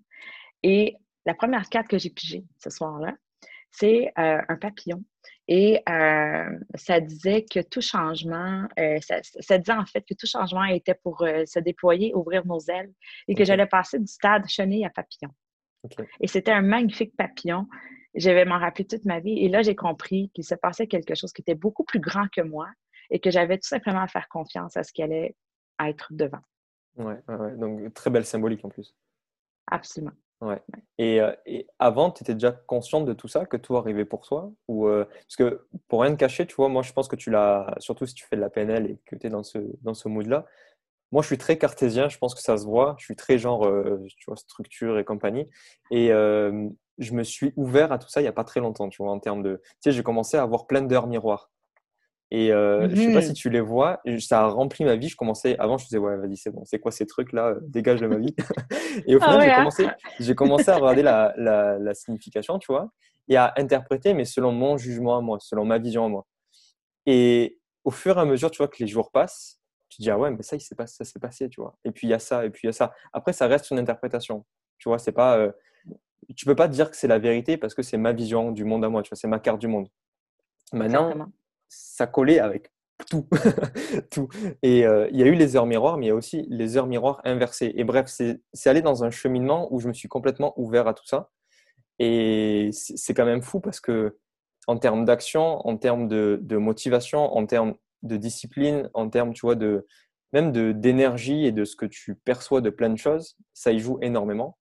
Et la première carte que j'ai pigée ce soir-là, c'est euh, un papillon. Et euh, ça disait que tout changement, euh, ça, disait en fait que tout changement était pour se déployer, ouvrir nos ailes et que j'allais passer du stade chenille à papillon. Et c'était un magnifique papillon. Je vais m'en rappeler toute ma vie. Et là, j'ai compris qu'il se passait quelque chose qui était beaucoup plus grand que moi et que j'avais tout simplement à faire confiance à ce qui allait être devant. Ouais, donc très belle symbolique en plus. Absolument. Ouais. Et, euh, et avant, tu étais déjà consciente de tout ça, que tout arrivait pour toi? Ou, euh, Parce que pour rien te cacher, tu vois, moi je pense que tu l'as, surtout si tu fais de la PNL et que tu es dans ce, dans ce mood-là, moi je suis très cartésien, je pense que ça se voit, je suis très genre, euh, tu vois, structure et compagnie. Et je me suis ouvert à tout ça il n'y a pas très longtemps, tu vois, en termes de. Tu sais, j'ai commencé à avoir plein d'heures miroirs. Et euh, je sais pas si mmh. tu les vois, ça a rempli ma vie. Je commençais, avant, je faisais, ouais, vas-y, c'est bon, c'est quoi ces trucs-là, dégage de ma vie. et au ah final, j'ai, hein. commencé, j'ai commencé à regarder la, la, la, signification, tu vois, et à interpréter, mais selon mon jugement à moi, selon ma vision à moi. Et au fur et à mesure, tu vois, que les jours passent, tu te dis, ah ouais, mais ça, il s'est passé, ça s'est passé, tu vois. Et puis, il y a ça, et puis il y a ça. Après, ça reste une interprétation. Tu vois, c'est pas. Euh, tu peux pas dire que c'est la vérité parce que c'est ma vision du monde à moi, tu vois, c'est ma carte du monde. Maintenant, ça collait avec tout. tout. Et euh, il y a eu les heures miroirs, mais il y a aussi les heures miroirs inversées. Et bref, c'est allé dans un cheminement où je me suis complètement ouvert à tout ça. Et c'est quand même fou parce que, en termes d'action, en termes de, motivation, en termes de discipline, en termes, tu vois, de même d'énergie et de ce que tu perçois de plein de choses, ça y joue énormément.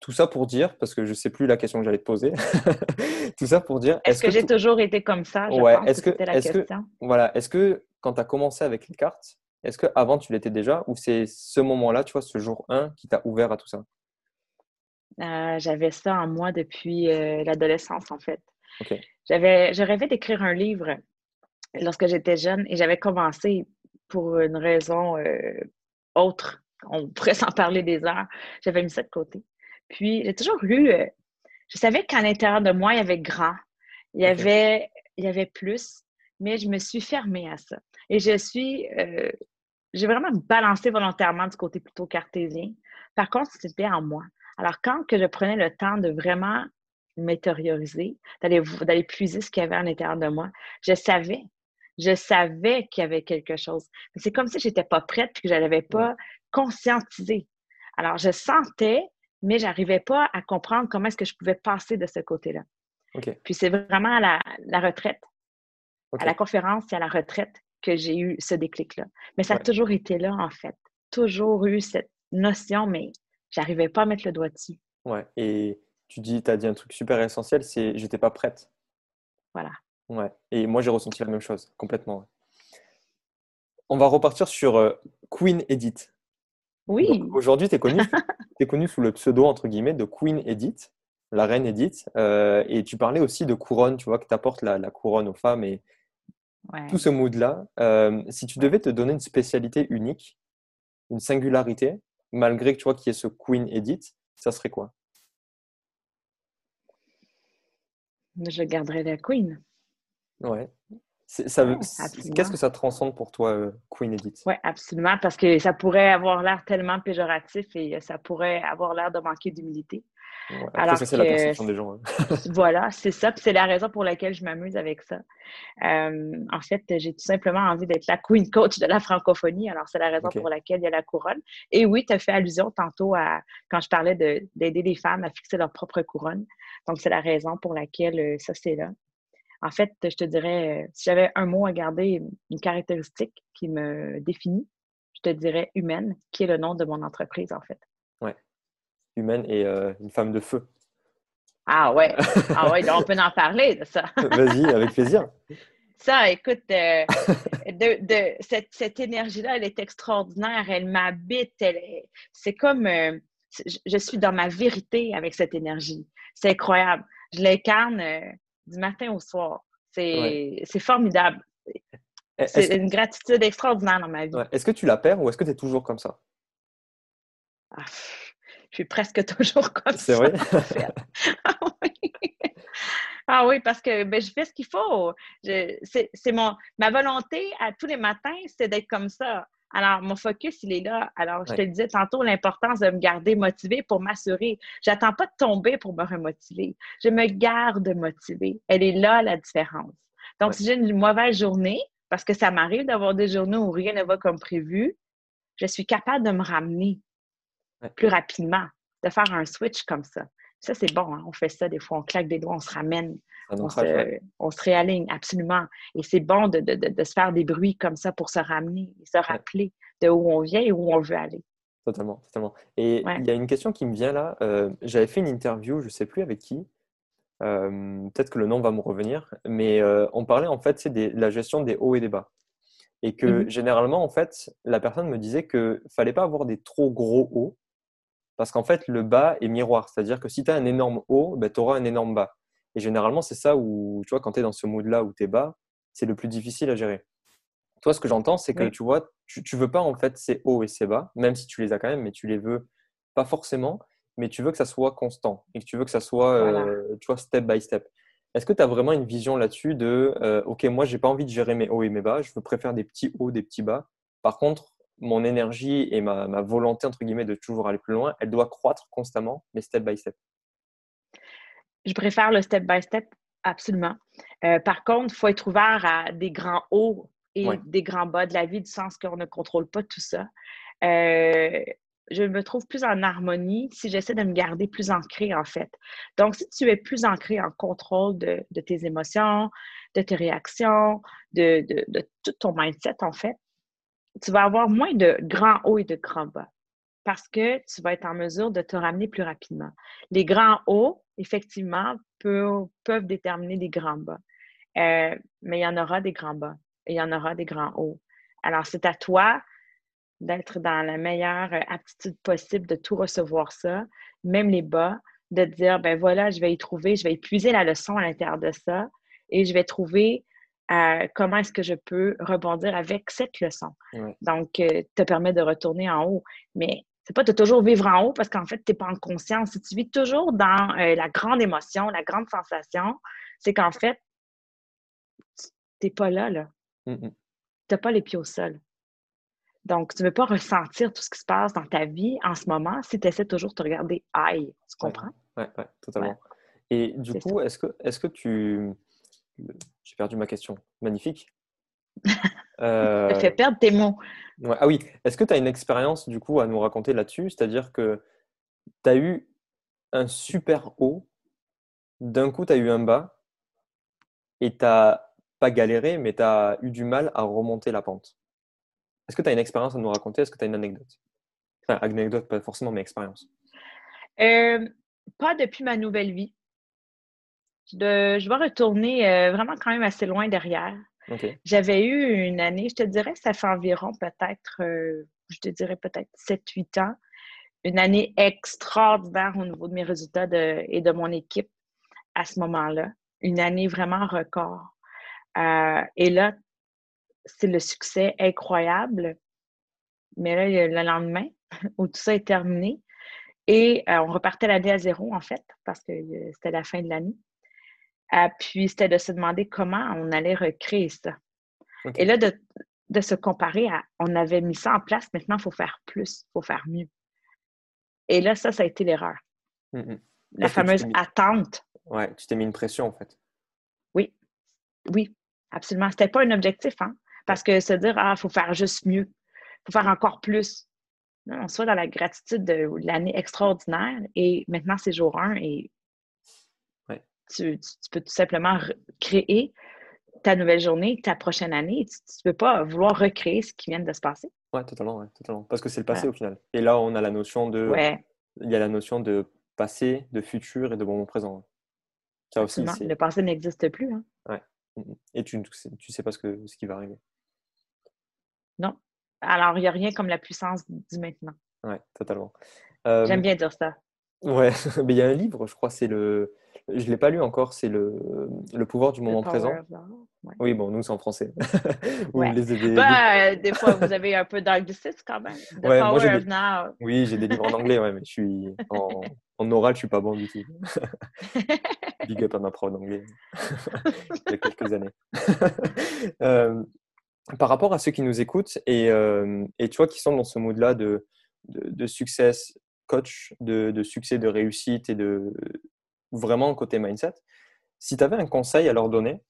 Tout ça pour dire, parce que je ne sais plus la question que j'allais te poser, tout ça pour dire. Est-ce que, j'ai toujours été comme ça? Je ouais, est-ce que, la question. Que, voilà, est-ce que quand tu as commencé avec les cartes, est-ce que avant tu l'étais déjà ou c'est ce moment-là, tu vois, ce jour 1 qui t'a ouvert à tout ça? Euh, J'avais ça en moi depuis euh, l'adolescence, en fait. J'avais, je rêvais d'écrire un livre lorsque j'étais jeune et j'avais commencé pour une raison euh, autre. On pourrait s'en parler des heures. J'avais mis ça de côté. Puis, j'ai toujours eu. Euh, je savais qu'à l'intérieur de moi, il y avait grand. Il y avait, il y avait plus, mais je me suis fermée à ça. Et je suis. Euh, j'ai vraiment balancé volontairement du côté plutôt cartésien. Par contre, c'était en moi. Alors, quand que je prenais le temps de vraiment m'intérioriser, d'aller, d'aller puiser ce qu'il y avait à l'intérieur de moi, je savais je savais qu'il y avait quelque chose. Mais c'est comme si je n'étais pas prête et que je n'avais pas conscientisé. Alors, je sentais, mais je n'arrivais pas à comprendre comment est-ce que je pouvais passer de ce côté-là. Puis c'est vraiment à la, retraite, à la conférence et à la retraite que j'ai eu ce déclic-là. Mais ça a toujours été là, en fait. Toujours eu cette notion, mais j'arrivais pas à mettre le doigt dessus. Ouais. Et tu dis, tu as dit un truc super essentiel, c'est j'étais pas prête. Voilà. Ouais, et moi j'ai ressenti la même chose, complètement. On va repartir sur euh, Queen Edith. Oui. Aujourd'hui, tu es connue? es connu sous le pseudo, entre guillemets, de Queen Edith, la reine Edith. Euh, et tu parlais aussi de couronne, tu vois, que tu apportes la, couronne aux femmes et tout ce mood-là. Euh, si tu devais te donner une spécialité unique, une singularité, malgré que tu vois qu'il y ait ce Queen Edith, ça serait quoi? Je garderais la Queen. Ouais. Qu'est-ce que ça transcende pour toi, euh, Queen Edith? Oui, absolument, parce que ça pourrait avoir l'air tellement péjoratif et euh, ça pourrait avoir l'air de manquer d'humilité. Alors ça, c'est la perception des gens. Hein. voilà, c'est ça. c'est la raison pour laquelle je m'amuse avec ça. Euh, en fait, j'ai tout simplement envie d'être la queen coach de la francophonie. Alors, c'est la raison pour laquelle il y a la couronne. Et oui, tu as fait allusion tantôt à quand je parlais d'aider les femmes à fixer leur propre couronne. Donc, c'est la raison pour laquelle ça, c'est là. En fait, je te dirais, euh, si j'avais un mot à garder, une caractéristique qui me définit, je te dirais humaine, qui est le nom de mon entreprise, en fait. Ouais. Humaine et euh, une femme de feu. Ah ouais. Ah ouais, on peut en parler de ça. Vas-y, avec plaisir. Ça, écoute, euh, de, cette, énergie-là, elle est extraordinaire. Elle m'habite. c'est comme je suis dans ma vérité avec cette énergie. C'est incroyable. Je l'incarne du matin au soir. C'est formidable. C'est une gratitude extraordinaire dans ma vie. Est-ce que tu la perds ou est-ce que tu es toujours comme ça? Ah, je suis presque toujours comme ça. C'est vrai? ah, oui. ah oui, parce que ben, je fais ce qu'il faut. C'est ma volonté à tous les matins, c'est d'être comme ça. Alors, mon focus, il est là. Alors, je te disais tantôt l'importance de me garder motivée pour m'assurer. J'attends pas de tomber pour me remotiver. Je me garde motivée. Elle est là, la différence. Donc, si j'ai une mauvaise journée, parce que ça m'arrive d'avoir des journées où rien ne va comme prévu, je suis capable de me ramener plus rapidement, de faire un switch comme ça. Ça, c'est bon. Hein. On fait ça des fois, on claque des doigts, on se ramène. On se, réaligne, absolument. Et c'est bon de, se faire des bruits comme ça pour se ramener et se rappeler de où on vient et où on veut aller. Totalement, totalement. Et il y a une question qui me vient là. Euh, j'avais fait une interview, je ne sais plus avec qui. Euh, peut-être que le nom va me revenir. Mais euh, on parlait en fait de la gestion des hauts et des bas. Et que mmh généralement, en fait, la personne me disait qu'il ne fallait pas avoir des trop gros hauts. Parce qu'en fait, le bas est miroir. C'est-à-dire que si tu as un énorme haut, ben, tu auras un énorme bas. Et généralement, c'est ça où, tu vois, quand tu es dans ce mood-là où tu es bas, c'est le plus difficile à gérer. Toi, ce que j'entends, c'est que tu vois, tu, tu veux pas en fait ces hauts et ces bas, même si tu les as quand même, mais tu les veux pas forcément, mais tu veux que ça soit constant et que tu veux que ça soit, euh, tu vois, step by step. Est-ce que tu as vraiment une vision là-dessus de, euh, OK, moi, j'ai pas envie de gérer mes hauts et mes bas, je veux préférer des petits hauts, des petits bas. Par contre, mon énergie et ma, ma volonté, entre guillemets, de toujours aller plus loin, elle doit croître constamment, mais step by step. Je préfère le step-by-step, absolument. Euh, par contre, il faut être ouvert à des grands hauts et des grands bas de la vie, du sens qu'on ne contrôle pas tout ça. Euh, je me trouve plus en harmonie si j'essaie de me garder plus ancré, en fait. Donc, si tu es plus ancré en contrôle de, tes émotions, de tes réactions, de, de, tout ton mindset, en fait, tu vas avoir moins de grands hauts et de grands bas parce que tu vas être en mesure de te ramener plus rapidement. Les grands hauts, effectivement, peuvent, peuvent déterminer des grands bas. Euh, mais il y en aura des grands bas et il y en aura des grands hauts. Alors, c'est à toi d'être dans la meilleure aptitude possible de tout recevoir ça, même les bas, de te dire, ben voilà, je vais y trouver, je vais épuiser la leçon à l'intérieur de ça et je vais trouver comment est-ce que je peux rebondir avec cette leçon. Donc, te permet de retourner en haut. Mais c'est pas de toujours vivre en haut parce qu'en fait, tu n'es pas en conscience. Si tu vis toujours dans la grande émotion, la grande sensation, c'est qu'en fait, tu n'es pas là, là. Tu n'as pas les pieds au sol. Donc, tu ne veux pas ressentir tout ce qui se passe dans ta vie en ce moment si tu essaies toujours de te regarder aïe. Tu comprends? Oui, ouais, totalement. Et du coup, est-ce que, est que tu. J'ai perdu ma question. Magnifique. Euh... Tu fais perdre tes mots. Ah oui. Est-ce que tu as une expérience, du coup, à nous raconter là-dessus? C'est-à-dire que tu as eu un super haut, d'un coup, tu as eu un bas, et tu n'as pas galéré, mais tu as eu du mal à remonter la pente. Est-ce que tu as une expérience à nous raconter? Est-ce que tu as une anecdote? Enfin, anecdote, pas forcément, mais expérience. Euh, pas depuis ma nouvelle vie. De, je vais retourner euh, vraiment quand même assez loin derrière. J'avais eu une année, je te dirais, ça fait environ peut-être, euh, je te dirais peut-être 7-8 ans, une année extraordinaire au niveau de mes résultats et de mon équipe à ce moment-là. Une année vraiment record. Euh, et là, c'est le succès incroyable. Mais là, le lendemain où tout ça est terminé. Et euh, on repartait l'année à zéro, en fait, parce que c'était la fin de l'année. Puis, c'était de se demander comment on allait recréer ça. Et là, de, se comparer à on avait mis ça en place, maintenant, il faut faire plus, il faut faire mieux. Et là, ça, ça a été l'erreur. La fameuse attente. Ouais, tu t'es mis une pression, en fait. Oui, oui. Absolument. C'était pas un objectif, hein? Parce que se dire, ah, il faut faire juste mieux, il faut faire encore plus. Non, on soit dans la gratitude de l'année extraordinaire et maintenant c'est jour 1 et tu, peux tout simplement créer ta nouvelle journée, ta prochaine année. Tu ne peux pas vouloir recréer ce qui vient de se passer. Oui, totalement, ouais, totalement. Parce que c'est le passé au final. Et là, on a la notion de. Ouais. Il y a la notion de passé, de futur et de moment présent. Ça aussi, le passé n'existe plus. Hein? Ouais. Mmh et tu ne tu sais pas ce, que, ce qui va arriver. Non. Alors, il n'y a rien comme la puissance du maintenant. Oui, totalement. J'aime bien dire ça. Ouais, mais il y a un livre, je crois, c'est le. Je ne l'ai pas lu encore, c'est le... le pouvoir du moment présent. Oui, bon, nous, c'est en français. ouais. les bah, des fois, vous avez un peu d'anglicisme quand même. The Power of Now. Oui, j'ai des livres en anglais, ouais, mais je suis en, en oral, je ne suis pas bon du tout. Big up à ma prof d'anglais il y a quelques années. Euh, par rapport à ceux qui nous écoutent et, euh, et tu vois, qui sont dans ce mood-là de, de, succès coach, de, de, succès, de réussite et de vraiment côté mindset, si tu avais un conseil à leur donner,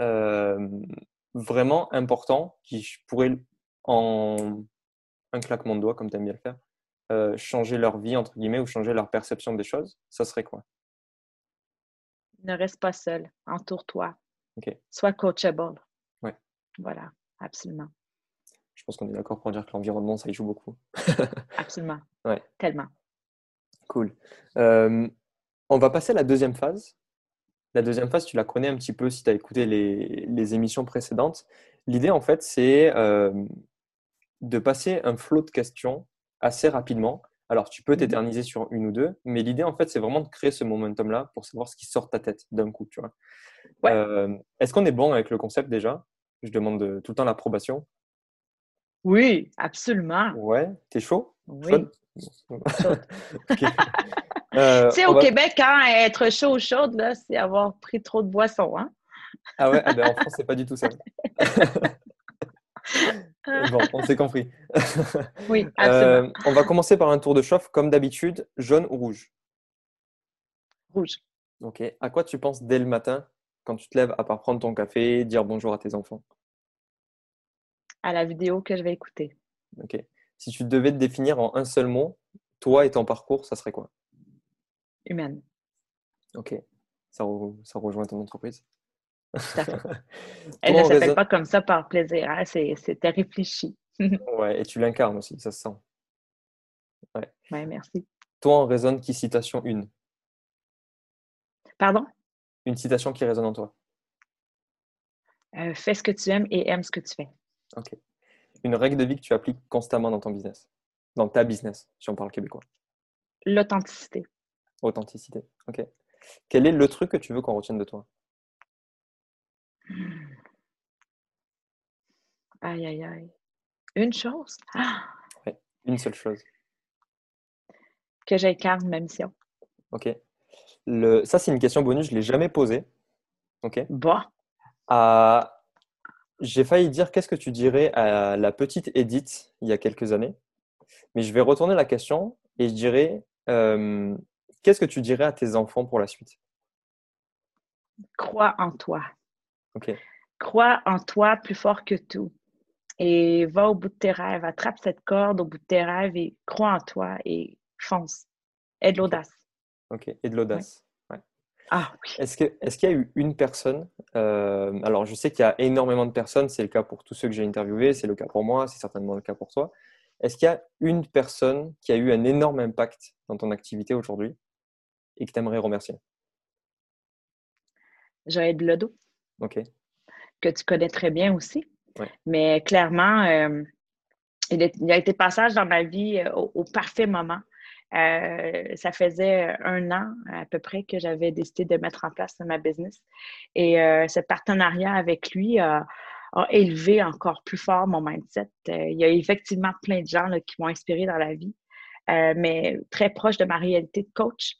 euh, vraiment important, qui pourrait en un claquement de doigts, comme tu aimes bien le faire, changer leur vie, entre guillemets, ou changer leur perception des choses, ça serait quoi? Ne reste pas seul. Entoure-toi. Sois coachable. Ouais. Voilà, absolument. Je pense qu'on est d'accord pour dire que l'environnement, ça y joue beaucoup. absolument. Ouais. Tellement. Cool. Euh, on va passer à la deuxième phase. La deuxième phase, tu la connais un petit peu si tu as écouté les, émissions précédentes. L'idée, en fait, c'est euh, de passer un flot de questions assez rapidement alors, tu peux mmh t'éterniser sur une ou deux, mais l'idée, en fait, c'est vraiment de créer ce momentum-là pour savoir ce qui sort de ta tête d'un coup, tu vois. Euh, est-ce qu'on est bon avec le concept déjà? Je demande tout le temps l'approbation. Oui, absolument. Ouais, t'es chaud? Oui. Euh, tu sais, au Québec, hein, être chaud ou chaude, c'est avoir pris trop de boissons. Hein? Ah ouais, ah ben, en France, c'est pas du tout ça. bon, on s'est compris. oui, absolument. Euh, on va commencer par un tour de chauffe, comme d'habitude, jaune ou rouge? Rouge. Ok. À quoi tu penses dès le matin quand tu te lèves, à part prendre ton café, dire bonjour à tes enfants? À la vidéo que je vais écouter. Ok. Si tu devais te définir en un seul mot, toi et ton parcours, ça serait quoi? Humaine. Ok. Ça, ça rejoint ton entreprise Elle ne s'appelle pas comme ça par plaisir, hein, c'était réfléchi. ouais, et tu l'incarnes aussi, ça se sent. Ouais. ouais, merci. Toi, en résonne qui citation une? Pardon? Une citation qui résonne en toi. Euh, fais ce que tu aimes et aime ce que tu fais. Ok. Une règle de vie que tu appliques constamment dans ton business, dans ta business, si on parle québécois. L'authenticité. Authenticité, ok. Quel est le truc que tu veux qu'on retienne de toi? Aïe, aïe, aïe. Une chose? Ah! une seule chose. Que j'incarne ma mission. OK. Le... Ça, c'est une question bonus, je ne l'ai jamais posée. OK. Bah. J'ai failli dire qu'est-ce que tu dirais à la petite Edith il y a quelques années, mais je vais retourner la question et je dirais euh, qu'est-ce que tu dirais à tes enfants pour la suite? Crois en toi. OK. Crois en toi plus fort que tout. Et va au bout de tes rêves. Attrape cette corde au bout de tes rêves et crois en toi et fonce. Aie de l'audace. OK. Et de l'audace. Ah oui. Est-ce qu'il est y a eu une personne, euh, alors je sais qu'il y a énormément de personnes, c'est le cas pour tous ceux que j'ai interviewés, c'est le cas pour moi, c'est certainement le cas pour toi. Est-ce qu'il y a une personne qui a eu un énorme impact dans ton activité aujourd'hui? Et que tu aimerais remercier Joël Blodo. OK. Que tu connais très bien aussi. Mais clairement, euh, il, a été passage dans ma vie euh, au parfait moment. Euh, ça faisait un an à peu près que j'avais décidé de mettre en place ma business. Et euh, ce partenariat avec lui a, élevé encore plus fort mon mindset. Il y a effectivement plein de gens qui m'ont inspiré dans la vie, mais très proche de ma réalité de coach,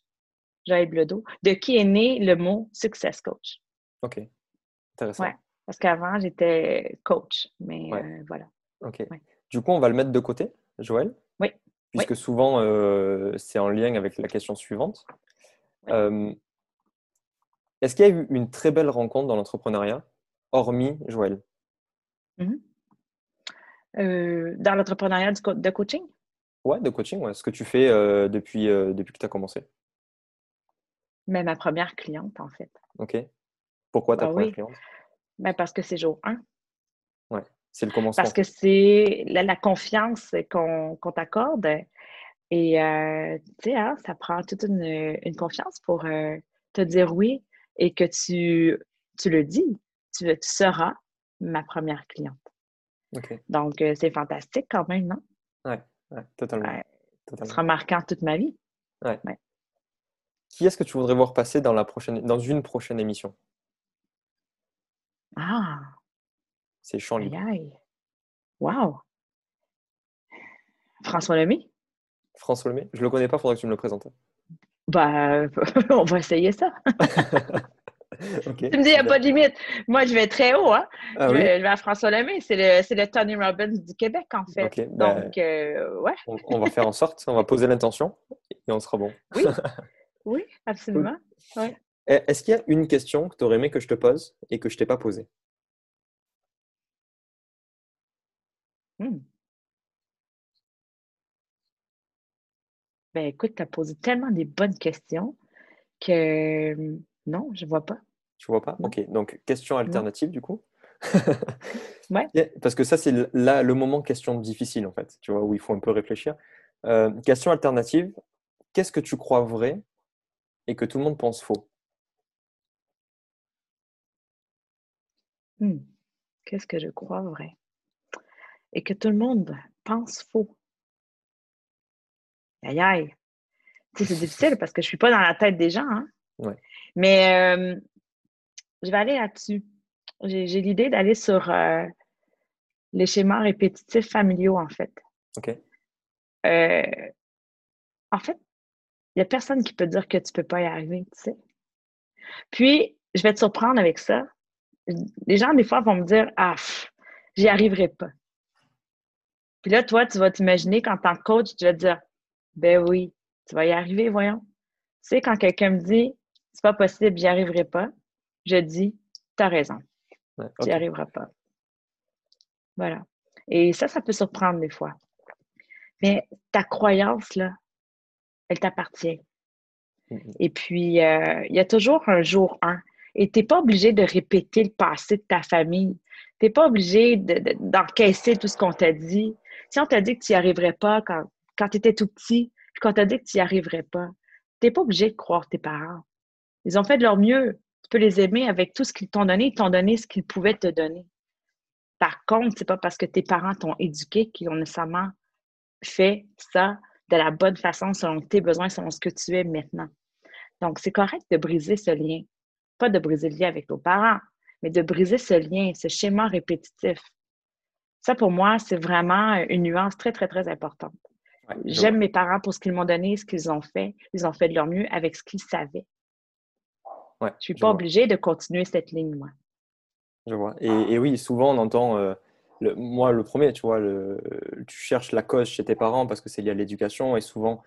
Joël Bledo, de qui est né le mot success coach. OK. Intéressant. Ouais, parce qu'avant, j'étais coach, mais voilà. OK. Du coup, on va le mettre de côté, Joël? Oui puisque souvent euh, c'est en lien avec la question suivante. Euh, est-ce qu'il y a eu une très belle rencontre dans l'entrepreneuriat, hormis Joël? Mmh euh, Dans l'entrepreneuriat de coaching? Ouais, de coaching, ouais. ce que tu fais depuis, depuis que tu as commencé. Mais ma première cliente, en fait. OK. Pourquoi ta bah première cliente? Ben Parce que c'est jour 1. Ouais. C'est le commencement. Parce que c'est la, confiance qu'on t'accorde. Et euh, tu sais, hein, ça prend toute une, confiance pour euh, te dire oui et que tu, tu le dis. Tu, seras ma première cliente. Donc, euh, c'est fantastique quand même, non? Oui, ouais, totalement. Ça sera marquant toute ma vie. Ouais. Qui est-ce que tu voudrais voir passer dans, la prochaine, dans une prochaine émission? Ah! C'est champ libre. Wow! François Lemay? François Lemay? Je le connais pas, faudrait que tu me le présentes. Bah, on va essayer ça. Tu me dis, il n'y a pas de limite. Moi, je vais très haut. Hein? Ah je, vais, à François Lemay. C'est le, le, Tony Robbins du Québec, en fait. Ben, Donc, euh, ouais. On, va faire en sorte, on va poser l'intention et on sera bon. Oui, oui absolument. Ouais. Est-ce qu'il y a une question que tu aurais aimé que je te pose et que je ne t'ai pas posée? Hmm. Ben, écoute, tu as posé tellement des bonnes questions que hmm, non, je ne vois pas. Tu vois pas? Ok, donc question alternative du coup? ouais. Parce que ça, c'est là le moment question difficile en fait, tu vois, où il faut un peu réfléchir. Euh, question alternative, qu'est-ce que tu crois vrai et que tout le monde pense faux? Hmm. Qu'est-ce que je crois vrai? et que tout le monde pense faux. Aïe aïe. c'est difficile parce que je ne suis pas dans la tête des gens. Hein? Mais euh, je vais aller là-dessus. J'ai l'idée d'aller sur euh, les schémas répétitifs familiaux, en fait. OK. Euh, en fait, il n'y a personne qui peut dire que tu ne peux pas y arriver, tu sais. Puis, je vais te surprendre avec ça. Les gens, des fois, vont me dire Ah, j'y arriverai pas. Puis là, toi, tu vas t'imaginer qu'en tant que coach, tu vas te dire Ben oui, tu vas y arriver, voyons. Tu sais, quand quelqu'un me dit C'est pas possible, j'y arriverai pas, je dis Tu as raison. Tu n'y arriveras pas. Voilà. Et ça, ça peut surprendre des fois. Mais ta croyance, là, elle t'appartient. Et puis, euh, il y a toujours un jour un. Et tu n'es pas obligé de répéter le passé de ta famille. Tu n'es pas obligé d'encaisser tout ce qu'on t'a dit. Si on t'a dit que tu n'y arriverais pas quand, quand tu étais tout petit, puis qu'on t'a dit que tu n'y arriverais pas, tu n'es pas obligé de croire tes parents. Ils ont fait de leur mieux. Tu peux les aimer avec tout ce qu'ils t'ont donné. Ils t'ont donné ce qu'ils pouvaient te donner. Par contre, c'est pas parce que tes parents t'ont éduqué qu'ils ont nécessairement fait ça de la bonne façon selon tes besoins, selon ce que tu es maintenant. Donc, c'est correct de briser ce lien. Pas de briser le lien avec nos parents, mais de briser ce lien, ce schéma répétitif. Ça, pour moi, c'est vraiment une nuance très, très, très importante. J'aime mes parents pour ce qu'ils m'ont donné, ce qu'ils ont fait. Ils ont fait de leur mieux avec ce qu'ils savaient. je ne suis pas obligée de continuer cette ligne, moi. Je vois. Et, oui, souvent, on entend, euh, le, moi, le premier, tu vois, le, tu cherches la cause chez tes parents parce que c'est lié à l'éducation et souvent,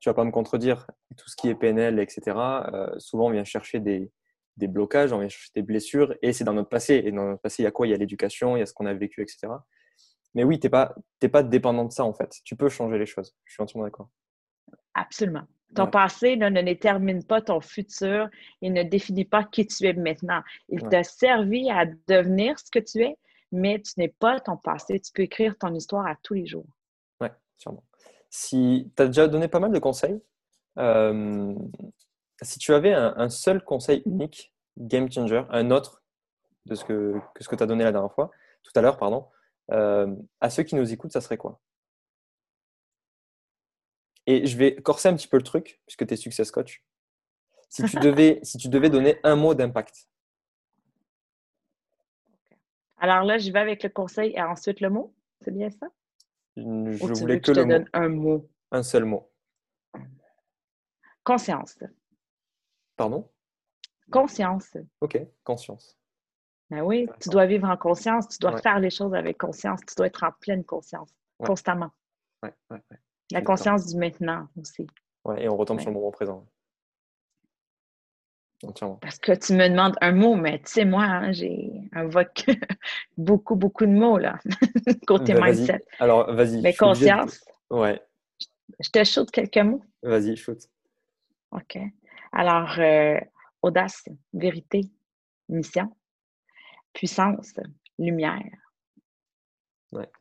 tu vas pas me contredire, tout ce qui est PNL, etc., euh, souvent, on vient chercher des, des blocages, on vient chercher des blessures et c'est dans notre passé. Et dans notre passé, il y a quoi? Il y a l'éducation, il y a ce qu'on a vécu, etc. Mais oui, tu n'es pas, pas dépendant de ça, en fait. Tu peux changer les choses. Je suis entièrement d'accord. Absolument. Ton passé ne détermine pas ton futur et ne définit pas qui tu es maintenant. Il t'a servi à devenir ce que tu es, mais tu n'es pas ton passé. Tu peux écrire ton histoire à tous les jours. Oui, sûrement. Si tu as déjà donné pas mal de conseils, euh, si tu avais un, seul conseil unique, game changer, un autre de ce que, que ce que tu as donné la dernière fois, tout à l'heure, pardon, euh, à ceux qui nous écoutent, ça serait quoi? Et je vais corser un petit peu le truc, puisque tu es success coach. Si tu devais, si tu devais donner un mot d'impact. Alors là, je vais avec le conseil et ensuite le mot. C'est bien ça? Je voulais que, je te le donne un mot? Un seul mot. Conscience. Pardon? Conscience. OK, conscience. Ben oui, tu dois vivre en conscience, tu dois faire les choses avec conscience, tu dois être en pleine conscience, constamment. Ouais, La conscience du maintenant aussi. Ouais, et on retombe sur le moment présent. Parce que tu me demandes un mot, mais tu sais, moi, hein, j'ai beaucoup, beaucoup de mots, là, côté ben, mindset. Alors, vas-y. Mais conscience. Ouais. Je te shoot quelques mots. Vas-y, shoot. OK. Alors, euh, audace, vérité, mission, puissance, lumière,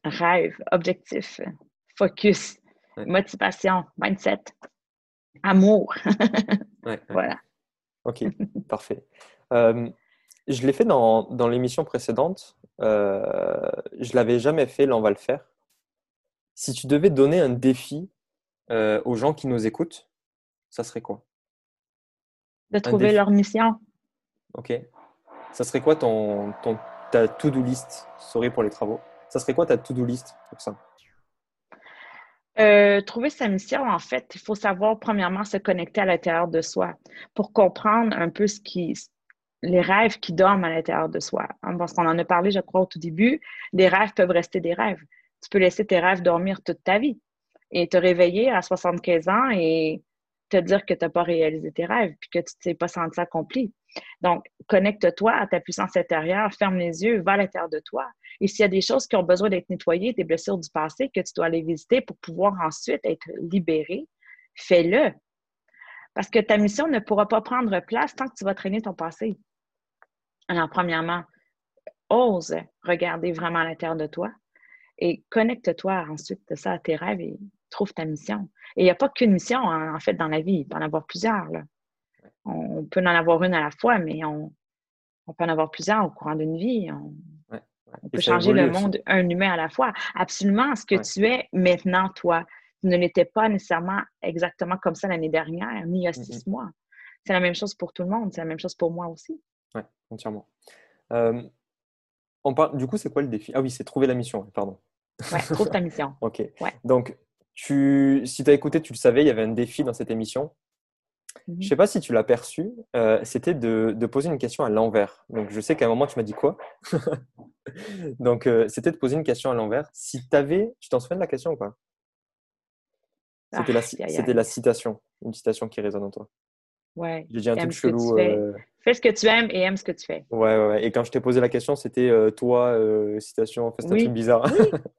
rêve, objectif, focus, motivation, mindset, amour. voilà. Ok, parfait. Euh, je l'ai fait dans, dans l'émission précédente. Euh, je l'avais jamais fait, là on va le faire. Si tu devais donner un défi euh, aux gens qui nous écoutent, ça serait quoi? De trouver leur mission. Ok ça serait quoi ton, ton ta to-do list? Sorry pour les travaux. Ça serait quoi ta to-do list pour ça? Euh, trouver sa mission, en fait, il faut savoir premièrement se connecter à l'intérieur de soi pour comprendre un peu ce qui, les rêves qui dorment à l'intérieur de soi. Parce qu'on en a parlé, je crois, au tout début, des rêves peuvent rester des rêves. Tu peux laisser tes rêves dormir toute ta vie et te réveiller à 75 ans et te dire que tu n'as pas réalisé tes rêves puis que tu ne t'es pas senti accompli. Donc, connecte-toi à ta puissance intérieure, ferme les yeux, va à l'intérieur de toi. Et s'il y a des choses qui ont besoin d'être nettoyées, des blessures du passé que tu dois aller visiter pour pouvoir ensuite être libéré, fais-le. Parce que ta mission ne pourra pas prendre place tant que tu vas traîner ton passé. Alors, premièrement, ose regarder vraiment à l'intérieur de toi et connecte-toi ensuite de ça à tes rêves et trouve ta mission. Et il n'y a pas qu'une mission, en fait, dans la vie. Il peut en avoir plusieurs. On peut en avoir une à la fois, mais on, peut en avoir plusieurs au courant d'une vie. On, peut changer le monde un humain à la fois. Absolument, ce que tu es maintenant, toi, tu ne l'étais pas nécessairement exactement comme ça l'année dernière, ni il y a six mois. C'est la même chose pour tout le monde, c'est la même chose pour moi aussi. Oui, entièrement. Euh, on parle, du coup, c'est quoi le défi? Ah oui, c'est trouver la mission, pardon. Oui, trouve ta mission. ok. Donc, tu, si tu as écouté, tu le savais, il y avait un défi dans cette émission? Je ne sais pas si tu l'as perçu, euh, c'était de, poser une question à l'envers. Donc, je sais qu'à un moment, tu m'as dit quoi? Donc, euh, c'était de poser une question à l'envers. Si tu avais, tu t'en souviens de la question ou pas? C'était la, la, citation, une citation qui résonne en toi. Ouais. J'ai dit un truc chelou. Euh, fais ce que tu aimes et aime ce que tu fais. Ouais, ouais, ouais. Et quand je t'ai posé la question, c'était toi, citation, fais un truc bizarre.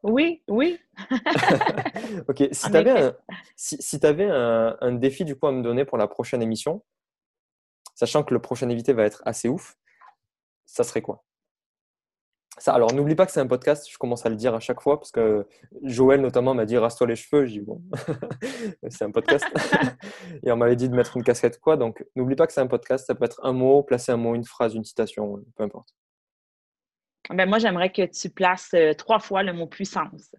oui, oui. ok, si tu avais, un, si, avais un, un, défi du coup à me donner pour la prochaine émission, sachant que le prochain invité va être assez ouf, ça serait quoi? Ça, alors, n'oublie pas que c'est un podcast, je commence à le dire à chaque fois, parce que Joël notamment m'a dit rase-toi les cheveux. J'ai dit bon, c'est un podcast. et on m'avait dit de mettre une casquette, quoi. Donc, n'oublie pas que c'est un podcast, ça peut être un mot, placer un mot, une phrase, une citation, peu importe. Ben, moi, j'aimerais que tu places euh, trois fois le mot puissance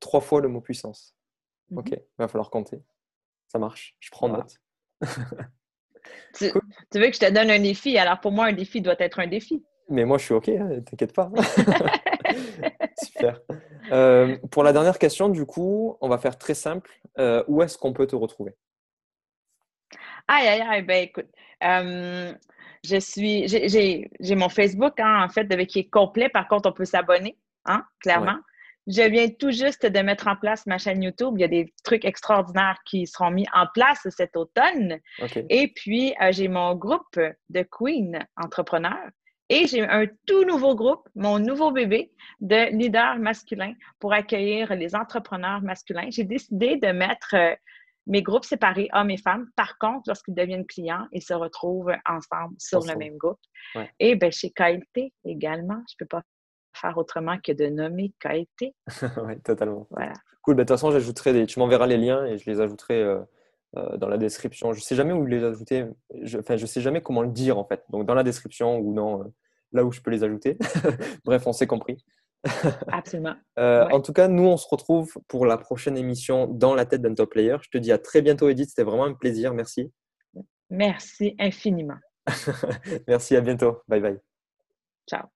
trois fois le mot puissance. Mhm. Ok, il va falloir compter. Ça marche, je prends note. tu, veux que je te donne un défi? Alors pour moi, un défi doit être un défi. Mais moi, je suis OK, hein, t'inquiète pas. Super. Euh, pour la dernière question, du coup, on va faire très simple. Euh, où est-ce qu'on peut te retrouver? Aïe, aïe, aïe, ben écoute, euh, je suis, j'ai mon Facebook, hein, en fait, qui est complet. Par contre, on peut s'abonner, hein, clairement. Je viens tout juste de mettre en place ma chaîne YouTube. Il y a des trucs extraordinaires qui seront mis en place cet automne. Et puis, euh, j'ai mon groupe de Queen entrepreneurs. Et j'ai un tout nouveau groupe, mon nouveau bébé de leaders masculins pour accueillir les entrepreneurs masculins. J'ai décidé de mettre euh, mes groupes séparés, hommes et femmes. Par contre, lorsqu'ils deviennent clients, ils se retrouvent ensemble sur le même groupe. Et ben, chez KLT également, je ne peux pas faire autrement que de nommer KLT. oui, totalement. Voilà. Cool. Ben, de toute façon, j'ajouterai des... tu m'enverras les liens et je les ajouterai euh, dans la description. Je ne sais jamais où les ajouter. Je... Enfin, je sais jamais comment le dire en fait. Donc, dans la description ou non, euh, là où je peux les ajouter. Bref, on s'est compris. Absolument. Euh, en tout cas, nous, on se retrouve pour la prochaine émission dans la tête d'un top player. Je te dis à très bientôt, Edith. C'était vraiment un plaisir. Merci. Merci infiniment. Merci, à bientôt. Bye bye. Ciao.